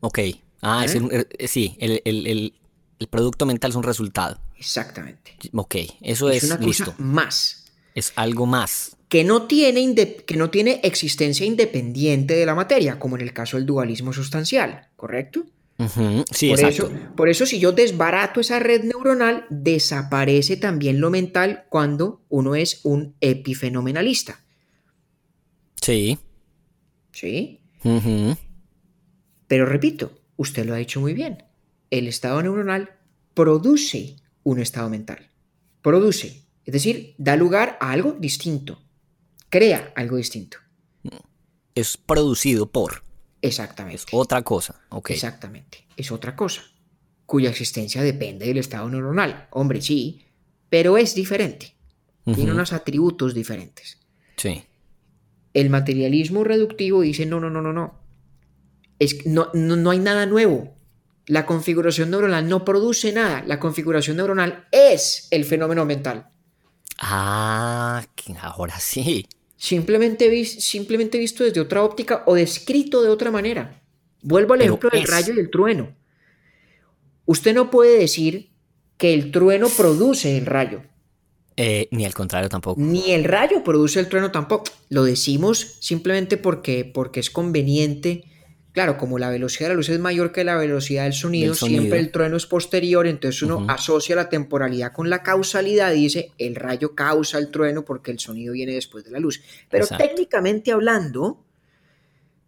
Ok. Ah, es ¿Eh? el- eh, sí, el, el- el- el producto mental es un resultado. Exactamente. Ok, eso Es es, una listo. cosa más Es algo más. que no, tiene que no tiene existencia independiente de la materia, como en el caso del dualismo sustancial, ¿correcto? Sí, por, exacto. eso, por eso si yo desbarato esa red neuronal, desaparece también lo mental cuando uno es un epifenomenalista. Sí. ¿Sí? Pero repito, usted lo ha dicho muy bien. El estado neuronal produce un estado mental. Produce. Es decir, da lugar a algo distinto. Crea algo distinto. Es producido por. Exactamente. Es otra cosa. Ok. Exactamente. Es otra cosa. Cuya existencia depende del estado neuronal. Hombre, sí. Pero es diferente. Tiene unos atributos diferentes. Sí. El materialismo reductivo dice, no, no, no, no, no. Es, que no, no, no hay nada nuevo. La configuración neuronal no produce nada. La configuración neuronal es el fenómeno mental. Ah, ahora sí. Simplemente, simplemente visto desde otra óptica o descrito de otra manera. Vuelvo al Pero ejemplo del rayo y el trueno. Usted no puede decir que el trueno produce el rayo, Eh, ni al contrario tampoco. ni el rayo produce el trueno tampoco. Lo decimos simplemente porque, porque es conveniente Claro, como la velocidad de la luz es mayor que la velocidad del sonido, siempre el trueno es posterior, entonces uno asocia la temporalidad con la causalidad y dice el rayo causa el trueno porque el sonido viene después de la luz. Pero Exacto. técnicamente hablando,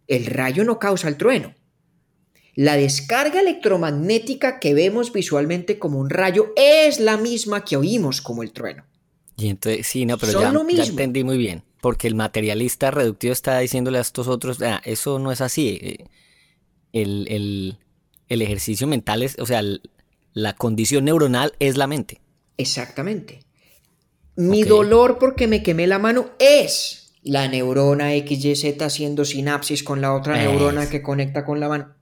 el rayo no causa el trueno. La descarga electromagnética que vemos visualmente como un rayo es la misma que oímos como el trueno. Y entonces, sí, no, pero Son ya, lo ya entendí muy bien. Porque el materialista reductivo está diciéndole a estos otros, "Ah, eso no es así. eh, El, el- el ejercicio mental es, o sea, el- la condición neuronal es la mente. Exactamente. Mi dolor porque me quemé la mano es la neurona XYZ haciendo sinapsis con la otra neurona que conecta con la mano.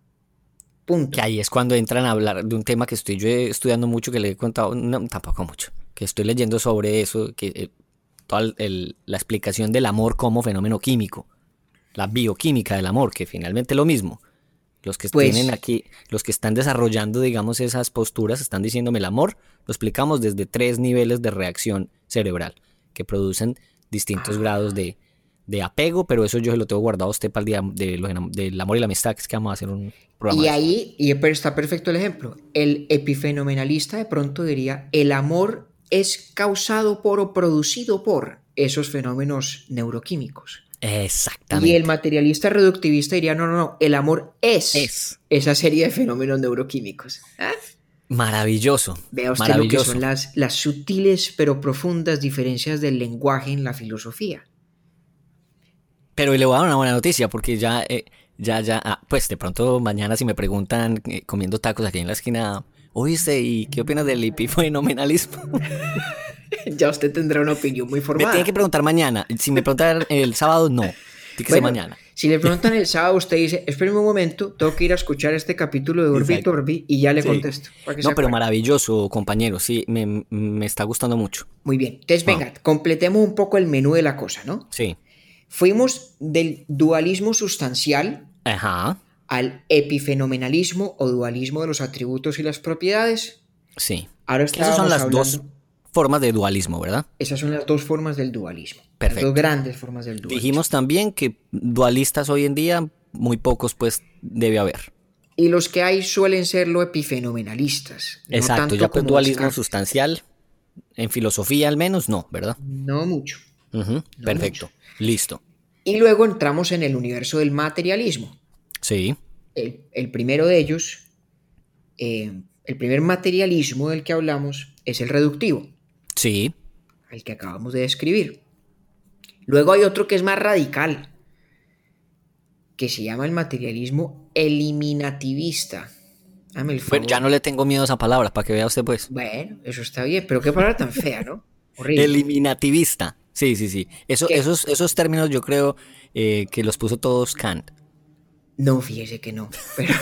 Punto. Que ahí es cuando entran a hablar de un tema que estoy yo estudiando mucho, que le he contado, no, tampoco mucho, que estoy leyendo sobre eso, que eh, toda el- la explicación del amor como fenómeno químico, la bioquímica del amor, que finalmente es lo mismo. Los que Pues- tienen aquí, los que están desarrollando, digamos, esas posturas, están diciéndome el amor, lo explicamos desde tres niveles de reacción cerebral, que producen distintos Ah. grados de, de apego, pero eso yo se lo tengo guardado a usted para el día de del amor y la amistad, que es que vamos a hacer un programa. Y ahí y está perfecto el ejemplo. El epifenomenalista de pronto diría, el amor es causado por o producido por esos fenómenos neuroquímicos. Exactamente. Y el materialista reductivista diría, no, no, no, el amor es, Es. esa serie de fenómenos neuroquímicos. ¿Ah? Maravilloso. Vea usted lo que maravilloso. son las, las sutiles pero profundas diferencias del lenguaje en la filosofía. Pero le voy a dar una buena noticia porque ya, eh, ya, ya, ah, pues de pronto mañana si me preguntan eh, comiendo tacos aquí en la esquina, oíste, ¿y qué opinas del epifenomenalismo? ya usted tendrá una opinión muy Me formada. tiene que preguntar mañana. Si me preguntan el sábado, no. Tiene que ser Bueno, mañana. Si le preguntan el sábado, usted dice, espéreme un momento, tengo que ir a escuchar este capítulo de Urbi. Torbi y ya le Sí. contesto. No, pero acuerde. maravilloso, compañero. Sí, me, me está gustando mucho. Muy bien. Entonces, Ah. venga, completemos un poco el menú de la cosa, ¿no? Sí. Fuimos del dualismo sustancial Ajá. Al epifenomenalismo o dualismo de los atributos y las propiedades. Sí. Ahora esas son las hablando- dos formas de dualismo, ¿verdad? Esas son las dos formas del dualismo. Perfecto. Las dos grandes formas del dualismo. Dijimos también que dualistas hoy en día, muy pocos, pues, debe haber. Y los que hay suelen serlo epifenomenalistas. no Exacto, tanto ya pues dualismo Descartes. sustancial, en filosofía al menos, no, ¿verdad? No mucho. Perfecto, listo. Y luego entramos en el universo del materialismo. Sí, El, el primero de ellos, eh, el primer materialismo del que hablamos, es el reductivo, sí, el que acabamos de describir. Luego hay otro que es más radical, que se llama el materialismo eliminativista. Dame el bueno, favor. ya no le tengo miedo a esa palabra, para que vea usted pues. Bueno, eso está bien, pero qué palabra tan fea, ¿no? Horrible. Eliminativista, sí, sí, sí. Eso, esos, esos términos yo creo eh, que los puso todos Kant. No, fíjese que no. Pero,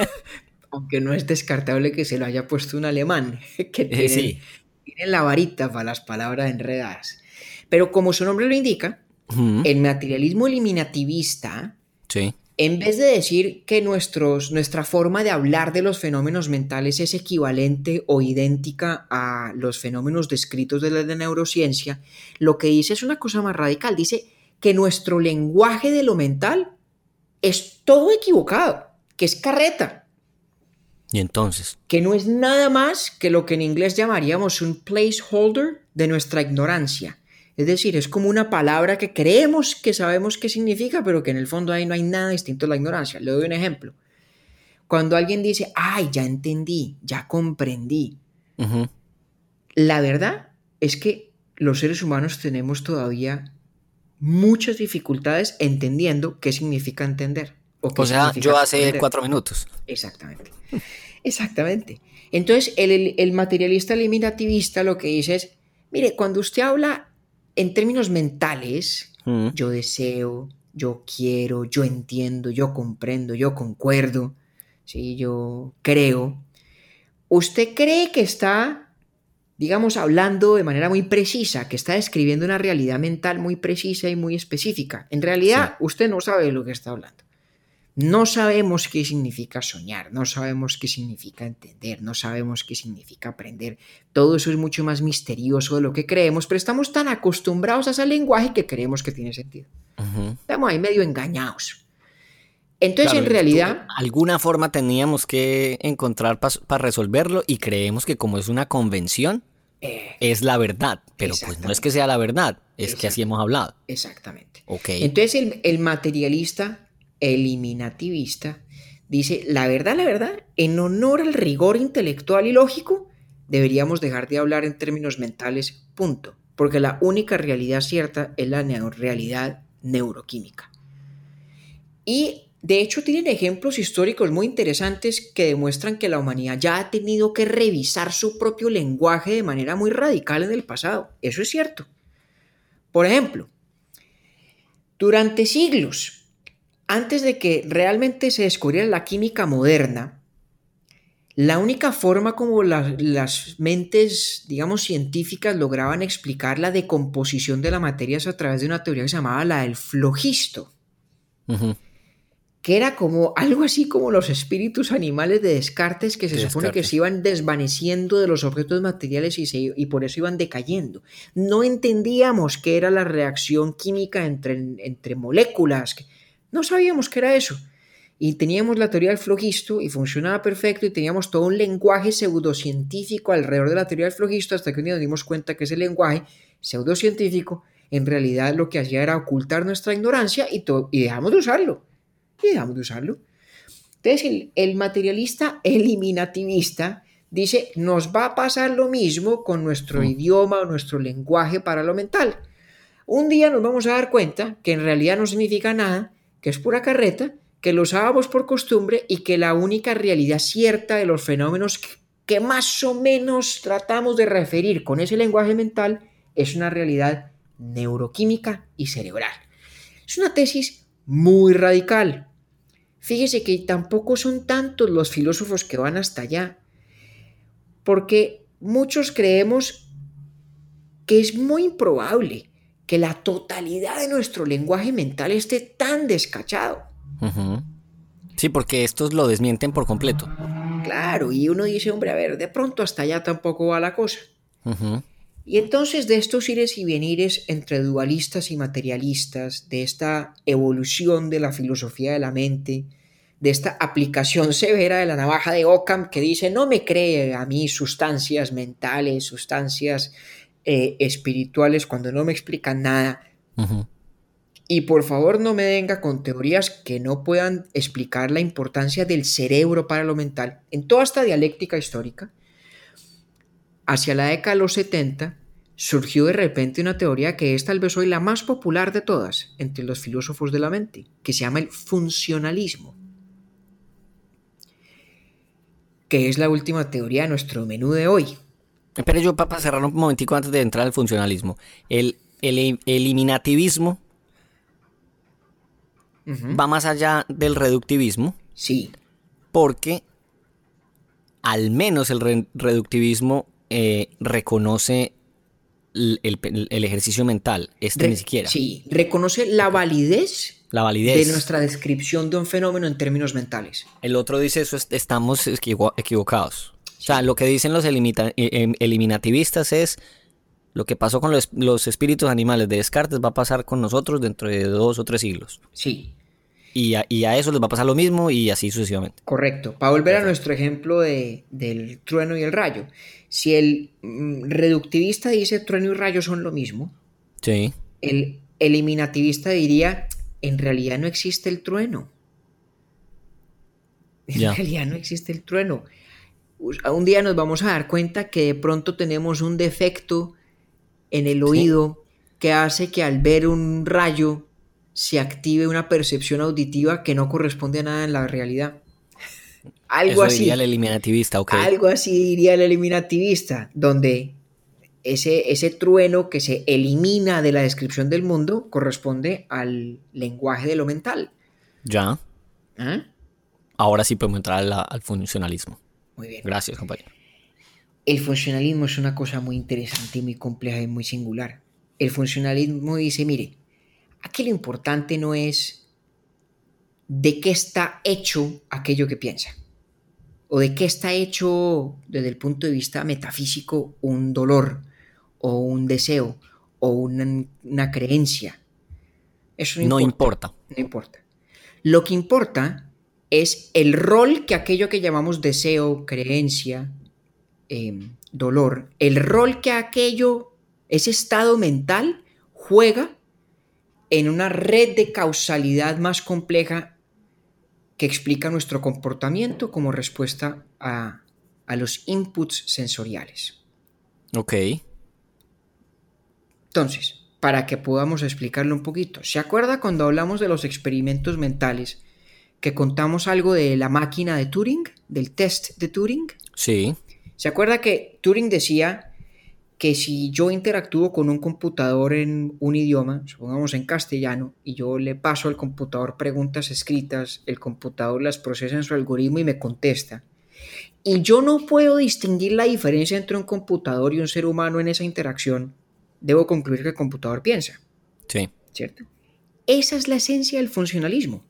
aunque no es descartable que se lo haya puesto un alemán, que tiene, Eh, sí. tiene la varita para las palabras enredadas. Pero como su nombre lo indica, el materialismo eliminativista, Sí, en vez de decir que nuestros, nuestra forma de hablar de los fenómenos mentales es equivalente o idéntica a los fenómenos descritos de la de neurociencia, lo que dice es una cosa más radical. Dice que nuestro lenguaje de lo mental es todo equivocado, que es carreta, y entonces, que no es nada más que lo que en inglés llamaríamos un placeholder de nuestra ignorancia. Es decir, es como una palabra que creemos que sabemos qué significa, pero que en el fondo ahí no hay nada distinto a la ignorancia. Le doy un ejemplo. Cuando alguien dice, ay, ya entendí, ya comprendí, la verdad es que los seres humanos tenemos todavía muchas dificultades entendiendo qué significa entender. qué o sea, significa yo hace cuatro minutos. Exactamente. Exactamente. Entonces, el, el- el materialista eliminativista lo que dice es, mire, cuando usted habla en términos mentales, Ujú, yo deseo, yo quiero, yo entiendo, yo comprendo, yo concuerdo, ¿sí? yo creo, usted cree que está, digamos, hablando de manera muy precisa, que está describiendo una realidad mental muy precisa y muy específica. En realidad, usted no sabe de lo que está hablando. No sabemos qué significa soñar, no sabemos qué significa entender, no sabemos qué significa aprender. Todo eso es mucho más misterioso de lo que creemos, pero estamos tan acostumbrados a ese lenguaje que creemos que tiene sentido. Estamos ahí medio engañados. Entonces, Claro, en realidad, alguna forma teníamos que encontrar para resolverlo y creemos que como es una convención, eh, es la verdad. Pero pues no es que sea la verdad, es que así hemos hablado. exactamente. Ok. Entonces el, el materialista eliminativista dice, la verdad, la verdad, en honor al rigor intelectual y lógico, deberíamos dejar de hablar en términos mentales, punto. Porque la única realidad cierta es la realidad neuroquímica. Y de hecho tienen ejemplos históricos muy interesantes que demuestran que la humanidad ya ha tenido que revisar su propio lenguaje de manera muy radical en el pasado. Eso es cierto. Por ejemplo, durante siglos, antes de que realmente se descubriera la química moderna, la única forma como la- las mentes, digamos, científicas lograban explicar la decomposición de la materia es a través de una teoría que se llamaba la del flogisto, Ujú. Que era como algo así como los espíritus animales de Descartes que se supone que se iban desvaneciendo de los objetos materiales y, se- y por eso iban decayendo. No entendíamos qué era la reacción química entre, entre moléculas. No sabíamos qué era eso. Y teníamos la teoría del flogisto y funcionaba perfecto y teníamos todo un lenguaje pseudocientífico alrededor de la teoría del flogisto hasta que un día nos dimos cuenta que ese lenguaje pseudocientífico en realidad lo que hacía era ocultar nuestra ignorancia y, y dejamos de usarlo. Y dejamos de usarlo. Entonces el, el materialista eliminativista dice, nos va a pasar lo mismo con nuestro Mm. idioma o nuestro lenguaje para lo mental. Un día nos vamos a dar cuenta que en realidad no significa nada, que es pura carreta, que lo usábamos por costumbre y que la única realidad cierta de los fenómenos que, que más o menos tratamos de referir con ese lenguaje mental es una realidad neuroquímica y cerebral. Es una tesis muy radical. Fíjese que tampoco son tantos los filósofos que van hasta allá, porque muchos creemos que es muy improbable que la totalidad de nuestro lenguaje mental esté tan descachado. Sí, porque estos lo desmienten por completo. Claro, y uno dice, hombre, a ver, de pronto hasta allá tampoco va la cosa. Y entonces de estos ires y venires entre dualistas y materialistas, de esta evolución de la filosofía de la mente, de esta aplicación severa de la navaja de Occam que dice, no me cree a mí sustancias mentales, sustancias eh, espirituales cuando no me explican nada. Y por favor no me venga con teorías que no puedan explicar la importancia del cerebro para lo mental. En toda esta dialéctica histórica, hacia la década de los 70, surgió de repente una teoría que es tal vez hoy la más popular de todas entre los filósofos de la mente, que se llama el funcionalismo, que es la última teoría de nuestro menú de hoy. Espere yo para cerrar un momentico antes de entrar al funcionalismo. El, el eliminativismo va más allá del reductivismo Sí, porque al menos el re- reductivismo eh, reconoce el, el- el ejercicio mental. Este Re- ni siquiera. sí, reconoce la validez La validez. de nuestra descripción de un fenómeno en términos mentales. El otro dice eso, es- estamos equivo- equivocados. O sea, lo que dicen los elimita- eh, em- eliminativistas es lo que pasó con los, los espíritus animales de Descartes va a pasar con nosotros dentro de dos o tres siglos. Sí, Y a, y a eso les va a pasar lo mismo y así sucesivamente. correcto. Para volver a nuestro ejemplo de- del trueno y el rayo. Si el mm, reductivista dice trueno y rayo son lo mismo, Sí. el eliminativista diría, en realidad no existe el trueno. En Ya. realidad no existe el trueno. Un día nos vamos a dar cuenta que de pronto tenemos un defecto en el oído que hace que al ver un rayo se active una percepción auditiva que no corresponde a nada en la realidad. Algo Eso así. diría el eliminativista, ok. Algo así diría el eliminativista, donde ese, ese trueno que se elimina de la descripción del mundo corresponde al lenguaje de lo mental. Ya. ¿Ah? Ahora sí podemos entrar a la- al funcionalismo. Muy bien. Gracias, compañero. El funcionalismo es una cosa muy interesante y muy compleja y muy singular. El funcionalismo dice, mire, aquí lo importante no es de qué está hecho aquello que piensa, o de qué está hecho desde el punto de vista metafísico un dolor, o un deseo, o una, una creencia. Eso No importa. No importa. Lo que importa es el rol que aquello que llamamos deseo, creencia, em, dolor, el rol que aquello, ese estado mental juega en una red de causalidad más compleja que explica nuestro comportamiento como respuesta a, a los inputs sensoriales. Ok. Entonces, para que podamos explicarlo un poquito, ¿se acuerda cuando hablamos de los experimentos mentales que contamos algo de la máquina de Turing, del test de Turing? Sí. ¿Se acuerda que Turing decía que si yo interactúo con un computador en un idioma, supongamos en castellano, y yo le paso al computador preguntas escritas, el computador las procesa en su algoritmo y me contesta. Y yo no puedo distinguir la diferencia entre un computador y un ser humano en esa interacción. Debo concluir que el computador piensa. Sí. ¿Cierto? Esa es la esencia del funcionalismo.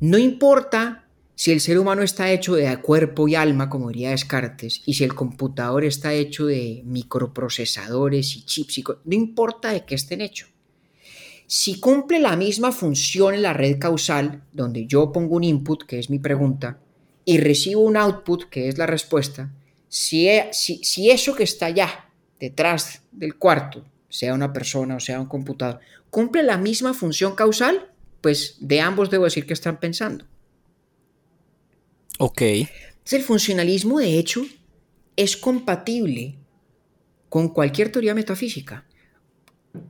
No importa si el ser humano está hecho de cuerpo y alma, como diría Descartes, y si el computador está hecho de microprocesadores y chips, y no importa de qué estén hechos. Si cumple la misma función en la red causal, donde yo pongo un input, que es mi pregunta, y recibo un output, que es la respuesta, si, e, si, si eso que está allá, detrás del cuarto, sea una persona o sea un computador, cumple la misma función causal, pues de ambos debo decir que están pensando. Ok. Entonces, el funcionalismo, de hecho, es compatible con cualquier teoría metafísica.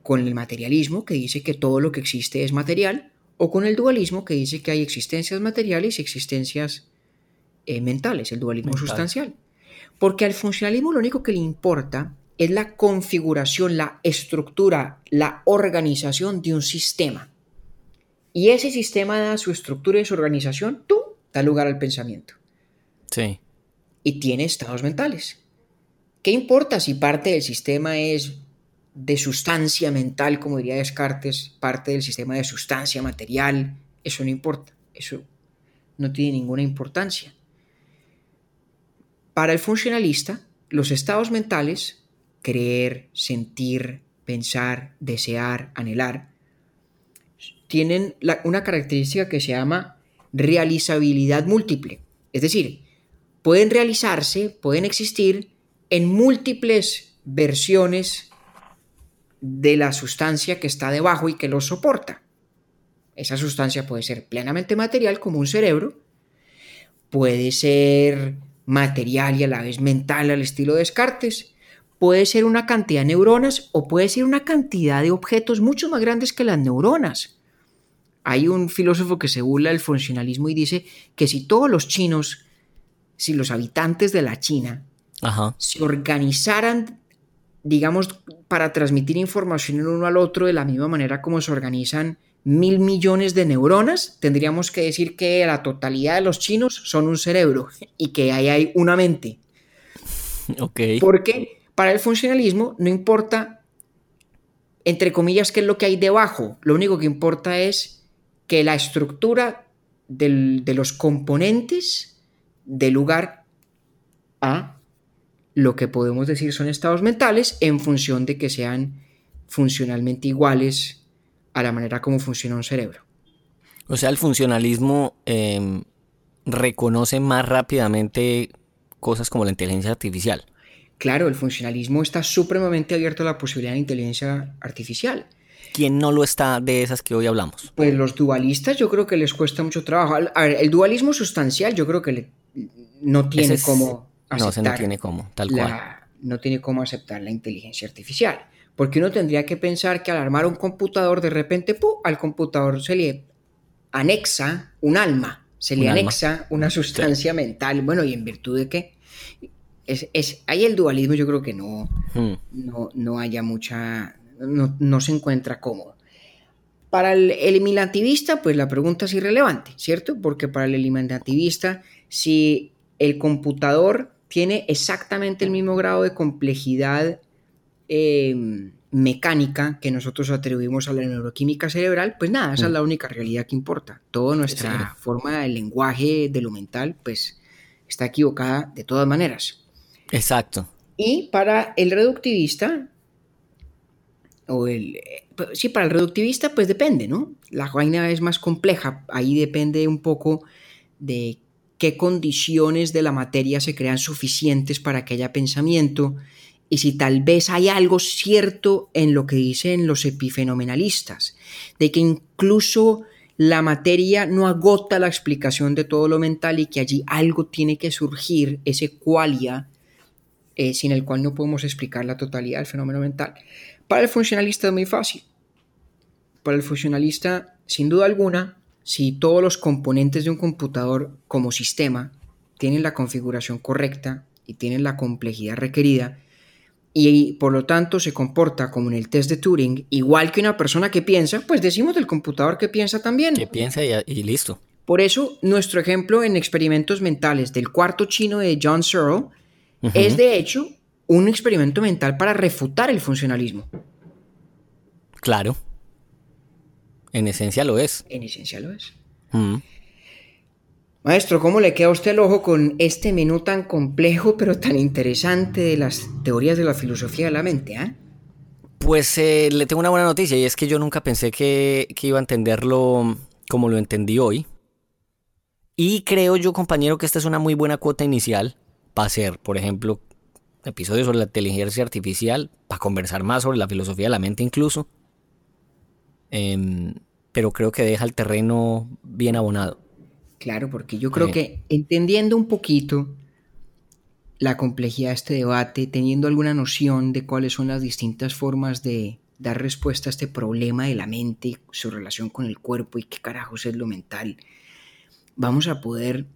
Con el materialismo, que dice que todo lo que existe es material, o con el dualismo, que dice que hay existencias materiales y existencias eh, mentales, el dualismo Mental. sustancial. Porque al funcionalismo lo único que le importa es la configuración, la estructura, la organización de un sistema. Y ese sistema da su estructura y su organización, tú da lugar al pensamiento. Sí. Y tiene estados mentales. ¿Qué importa si parte del sistema es de sustancia mental, como diría Descartes, parte del sistema de sustancia material? Eso no importa. Eso no tiene ninguna importancia. Para el funcionalista, los estados mentales, creer, sentir, pensar, desear, anhelar, tienen la- una característica que se llama realizabilidad múltiple. Es decir, pueden realizarse, pueden existir en múltiples versiones de la sustancia que está debajo y que los soporta. Esa sustancia puede ser plenamente material como un cerebro, puede ser material y a la vez mental al estilo de Descartes, puede ser una cantidad de neuronas o puede ser una cantidad de objetos mucho más grandes que las neuronas. Hay un filósofo que se burla del funcionalismo y dice que si todos los chinos, si los habitantes de la China Ajá. se organizaran, digamos, para transmitir información el uno al otro de la misma manera como se organizan mil millones de neuronas, tendríamos que decir que la totalidad de los chinos son un cerebro y que ahí hay una mente. Ok. Porque para el funcionalismo no importa, entre comillas, qué es lo que hay debajo, lo único que importa es que la estructura del- de los componentes dé lugar a lo que podemos decir son estados mentales en función de que sean funcionalmente iguales a la manera como funciona un cerebro. O sea, el funcionalismo em, reconoce más rápidamente cosas como la inteligencia artificial. Claro, el funcionalismo está supremamente abierto a la posibilidad de inteligencia artificial. ¿Quién no lo está de esas que hoy hablamos? Pues los dualistas yo creo que les cuesta mucho trabajo. A ver, el dualismo sustancial yo creo que le- no tiene es- cómo No, se aceptar no tiene cómo, tal cual. la, no tiene cómo aceptar la inteligencia artificial. Porque uno tendría que pensar que al armar un computador, de repente, ¡pum! al computador se le anexa un alma, se le Un alma. anexa una sustancia mental. Bueno, ¿y en virtud de qué? Es, es, ahí el dualismo yo creo que no, Hmm. no, no haya mucha, no, no se encuentra cómodo. Para el eliminativista, pues la pregunta es irrelevante, ¿cierto? Porque para el eliminativista, si el computador tiene exactamente el mismo grado de complejidad eh, mecánica que nosotros atribuimos a la neuroquímica cerebral, pues nada, esa es la única realidad que importa. Toda nuestra forma del lenguaje de lo mental, pues está equivocada de todas maneras. Exacto. Y para el reductivista, o el... eh, Sí, para el reductivista pues depende, ¿no? La vaina es más compleja, ahí depende un poco de qué condiciones de la materia se crean suficientes para que haya pensamiento y si tal vez hay algo cierto en lo que dicen los epifenomenalistas, de que incluso la materia no agota la explicación de todo lo mental y que allí algo tiene que surgir, ese qualia, eh, sin el cual no podemos explicar la totalidad del fenómeno mental. Para el funcionalista es muy fácil. Para el funcionalista, sin duda alguna, si todos los componentes de un computador como sistema tienen la configuración correcta y tienen la complejidad requerida, y por lo tanto se comporta como en el test de Turing, igual que una persona que piensa, pues decimos del computador que piensa también. Que piensa y, y listo. Por eso, nuestro ejemplo en experimentos mentales del cuarto chino de John Searle es de hecho un experimento mental para refutar el funcionalismo. Claro. En esencia lo es. En esencia lo es. Mm. Maestro, ¿cómo le queda a usted el ojo con este menú tan complejo pero tan interesante de las teorías de la filosofía de la mente? ah? Pues eh, le tengo una buena noticia y es que yo nunca pensé que, que iba a entenderlo como lo entendí hoy. Y creo yo, compañero, que esta es una muy buena cuota inicial para hacer, por ejemplo, episodios sobre la inteligencia artificial, para conversar más sobre la filosofía de la mente incluso. Em, pero creo que deja el terreno bien abonado. Claro, porque yo creo Sí. que entendiendo un poquito la complejidad de este debate, teniendo alguna noción de cuáles son las distintas formas de dar respuesta a este problema de la mente, su relación con el cuerpo y qué carajos es lo mental, vamos a poder,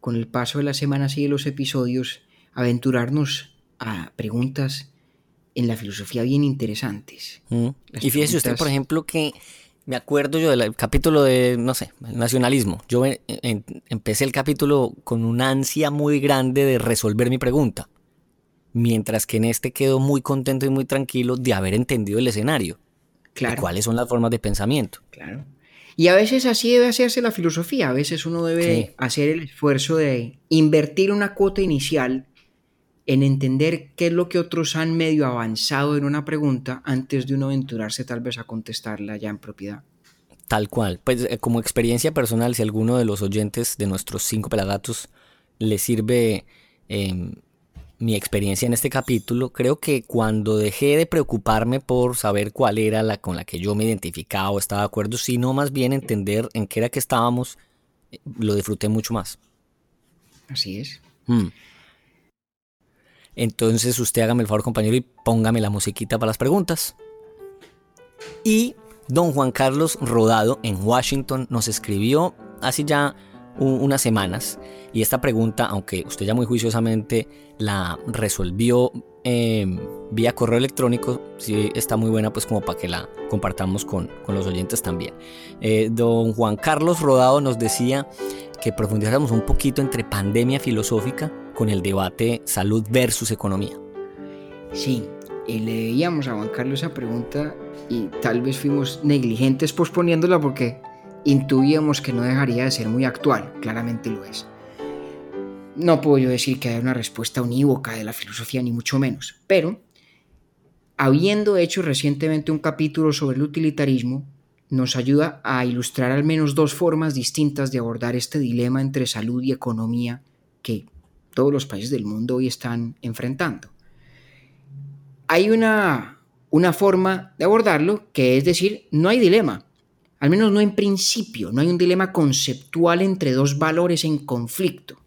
con el paso de las semanas y de los episodios, aventurarnos a preguntas en la filosofía bien interesantes. Mm. Y fíjese usted, por ejemplo, que me acuerdo yo del capítulo de, no sé, el nacionalismo. Yo en- en- empecé el capítulo con una ansia muy grande de resolver mi pregunta. Mientras que en este quedo muy contento y muy tranquilo de haber entendido el escenario. Claro. cuáles son las formas de pensamiento. Claro. Y a veces así debe hacerse la filosofía. A veces uno debe Sí. hacer el esfuerzo de invertir una cuota inicial en entender qué es lo que otros han medio avanzado en una pregunta antes de uno aventurarse tal vez a contestarla ya en propiedad. Tal cual. Pues eh, como experiencia personal, si alguno de los oyentes de nuestros cinco pelagatos le sirve em, mi experiencia en este capítulo, creo que cuando dejé de preocuparme por saber cuál era la con la que yo me identificaba o estaba de acuerdo, sino más bien entender en qué era que estábamos, eh, lo disfruté mucho más. Así es. Mm. Entonces usted hágame el favor, compañero, y póngame la musiquita para las preguntas. Y don Juan Carlos Rodado en Washington nos escribió hace ya unas semanas. Y esta pregunta, aunque usted ya muy juiciosamente la resolvió eh, vía correo electrónico, sí está muy buena pues como para que la compartamos con, con los oyentes también. Eh, don Juan Carlos Rodado nos decía que profundizáramos un poquito entre pandemia filosófica con el debate salud versus economía. Sí, y le leíamos a Juan Carlos esa pregunta y tal vez fuimos negligentes posponiéndola porque intuíamos que no dejaría de ser muy actual. Claramente lo es. No puedo yo decir que haya una respuesta unívoca de la filosofía, ni mucho menos, pero habiendo hecho recientemente un capítulo sobre el utilitarismo, nos ayuda a ilustrar al menos dos formas distintas de abordar este dilema entre salud y economía que todos los países del mundo hoy están enfrentando. Hay una, una forma de abordarlo que es decir, no hay dilema, al menos no en principio, no hay un dilema conceptual entre dos valores en conflicto.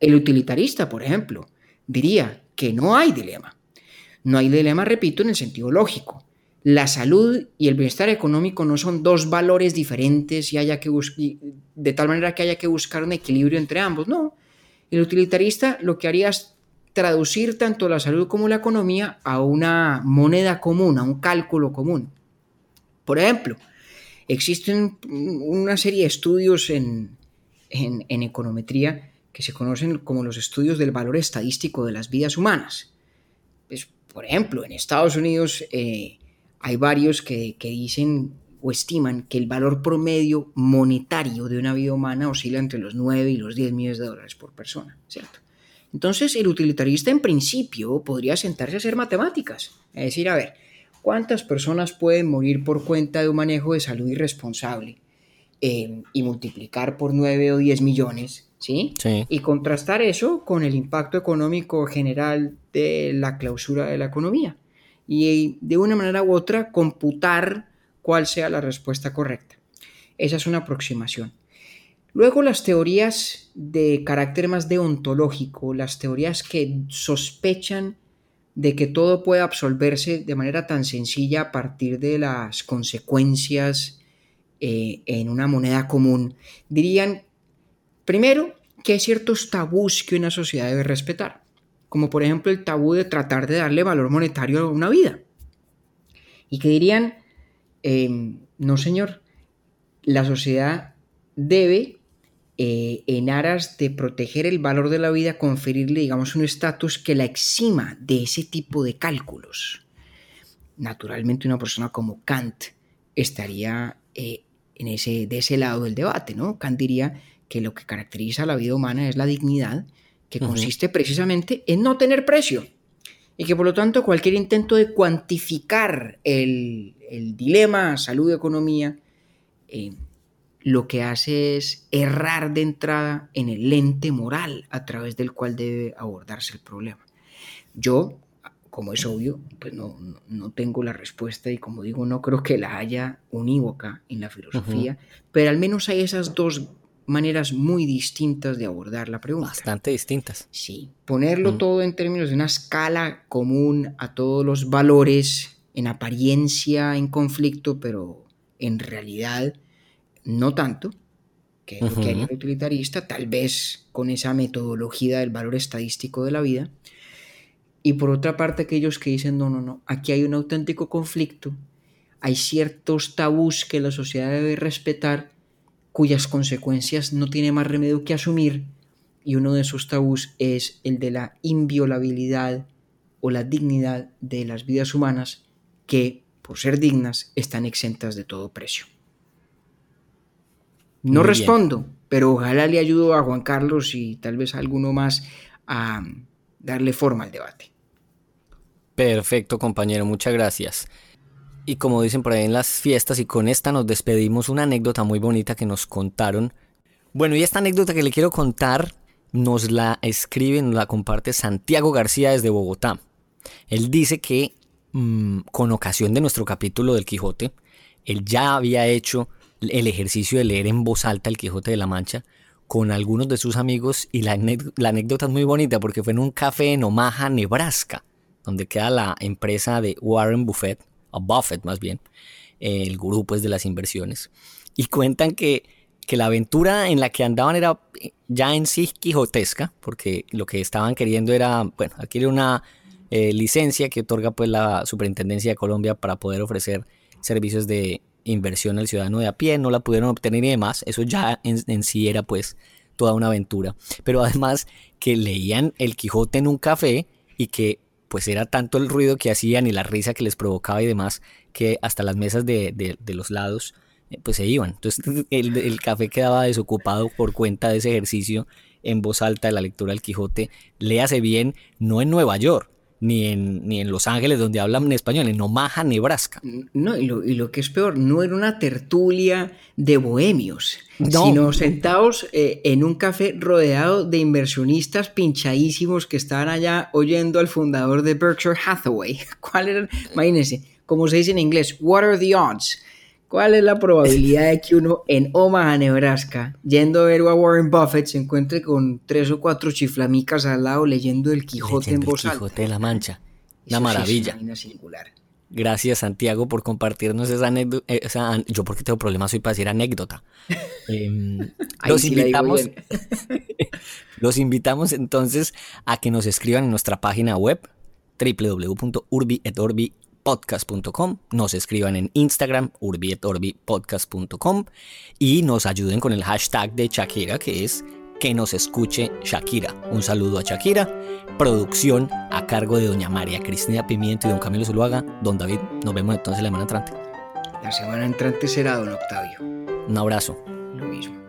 El utilitarista, por ejemplo, diría que no hay dilema. No hay dilema, repito, en el sentido lógico. La salud y el bienestar económico no son dos valores diferentes y haya que de tal manera que haya que buscar un equilibrio entre ambos. No. El utilitarista lo que haría es traducir tanto la salud como la economía a una moneda común, a un cálculo común. Por ejemplo, existen una serie de estudios en, en, econometría que se conocen como los estudios del valor estadístico de las vidas humanas. Pues, por ejemplo, en Estados Unidos eh, hay varios que, que, dicen o estiman que el valor promedio monetario de una vida humana oscila entre los 9 y los 10 millones de dólares por persona, ¿cierto? Entonces el utilitarista en principio podría sentarse a hacer matemáticas, es decir, a ver, ¿Cuántas personas pueden morir por cuenta de un manejo de salud irresponsable? Eh, y multiplicar por 9 o 10 millones, ¿sí? Sí. Y contrastar eso con el impacto económico general de la clausura de la economía. Y de una manera u otra computar cuál sea la respuesta correcta. Esa es una aproximación. Luego las teorías de carácter más deontológico, las teorías que sospechan de que todo puede absolverse de manera tan sencilla a partir de las consecuencias eh, en una moneda común, dirían, primero, que hay ciertos tabús que una sociedad debe respetar, como por ejemplo el tabú de tratar de darle valor monetario a una vida. Y que dirían, em, no señor, la sociedad debe eh, en aras de proteger el valor de la vida, conferirle, digamos, un estatus que la exima de ese tipo de cálculos. Naturalmente, una persona como Kant estaría eh, en ese, de ese lado del debate, ¿no? Kant diría que lo que caracteriza a la vida humana es la dignidad, que consiste precisamente en no tener precio, y que por lo tanto cualquier intento de cuantificar el, dilema salud-economía eh, lo que hace es errar de entrada en el lente moral a través del cual debe abordarse el problema. Yo, como es obvio, pues no, no tengo la respuesta y como digo, no creo que la haya unívoca en la filosofía, pero al menos hay esas dos maneras muy distintas de abordar la pregunta. Bastante distintas. Sí, ponerlo todo en términos de una escala común a todos los valores, en apariencia en conflicto, pero en realidad no tanto, que es lo que haría el utilitarista, tal vez con esa metodología del valor estadístico de la vida. Y por otra parte, aquellos que dicen, no, no, no, aquí hay un auténtico conflicto, hay ciertos tabús que la sociedad debe respetar, cuyas consecuencias no tiene más remedio que asumir, y uno de esos tabús es el de la inviolabilidad o la dignidad de las vidas humanas que, por ser dignas, están exentas de todo precio. No respondo, pero ojalá le ayudo a Juan Carlos y tal vez a alguno más a darle forma al debate. Perfecto, compañero, muchas gracias. Y como dicen por ahí en las fiestas, y con esta nos despedimos, una anécdota muy bonita que nos contaron. Bueno, y esta anécdota que le quiero contar nos la escribe, nos la comparte Santiago García desde Bogotá. Él dice que mm, con ocasión de nuestro capítulo del Quijote, él ya había hecho el ejercicio de leer en voz alta el Quijote de la Mancha con algunos de sus amigos y la, anécdota es muy bonita porque fue en un café en Omaha, Nebraska, donde queda la empresa de Warren Buffett, o Buffett más bien, el gurú pues de las inversiones. Y cuentan que, que la aventura en la que andaban era ya en sí quijotesca, porque lo que estaban queriendo era, bueno, adquirir una eh, licencia que otorga pues la Superintendencia de Colombia para poder ofrecer servicios de inversión al ciudadano de a pie, no la pudieron obtener y demás, eso ya en, sí era pues toda una aventura. Pero además que leían El Quijote en un café y que pues era tanto el ruido que hacían y la risa que les provocaba y demás, que hasta las mesas de, los lados eh, pues se iban. Entonces el, el, café quedaba desocupado por cuenta de ese ejercicio en voz alta de la lectura del Quijote. Léase bien, no en Nueva York, ni en, ni en Los Ángeles donde hablan en español, en Omaha, Nebraska. No, y lo, que es peor, no era una tertulia de bohemios, sino sentados eh, en un café rodeado de inversionistas pinchadísimos que estaban allá oyendo al fundador de Berkshire Hathaway. ¿Cuál era? Imagínense, como se dice en inglés, what are the odds? ¿Cuál es la probabilidad de que uno en Omaha, Nebraska, yendo a ver a Warren Buffett, se encuentre con tres o cuatro chiflamicas al lado leyendo el Quijote en voz? El Quijote de la Mancha. Una maravilla. singular. Gracias, Santiago, por compartirnos esa anécdota. yo porque tengo problemas hoy para decir anécdota. Em, los invitamos. los invitamos entonces a que nos escriban en nuestra página web www.urbietorbi.com podcast.com, nos escriban en Instagram urbietorbi.podcast.com y nos ayuden con el hashtag de Shakira que es que nos escuche Shakira. Un saludo a Shakira, producción a cargo de doña María Cristina Pimiento y don Camilo Zuluaga. Don David, nos vemos entonces la semana entrante. La semana entrante será don Octavio. Un abrazo. Lo mismo.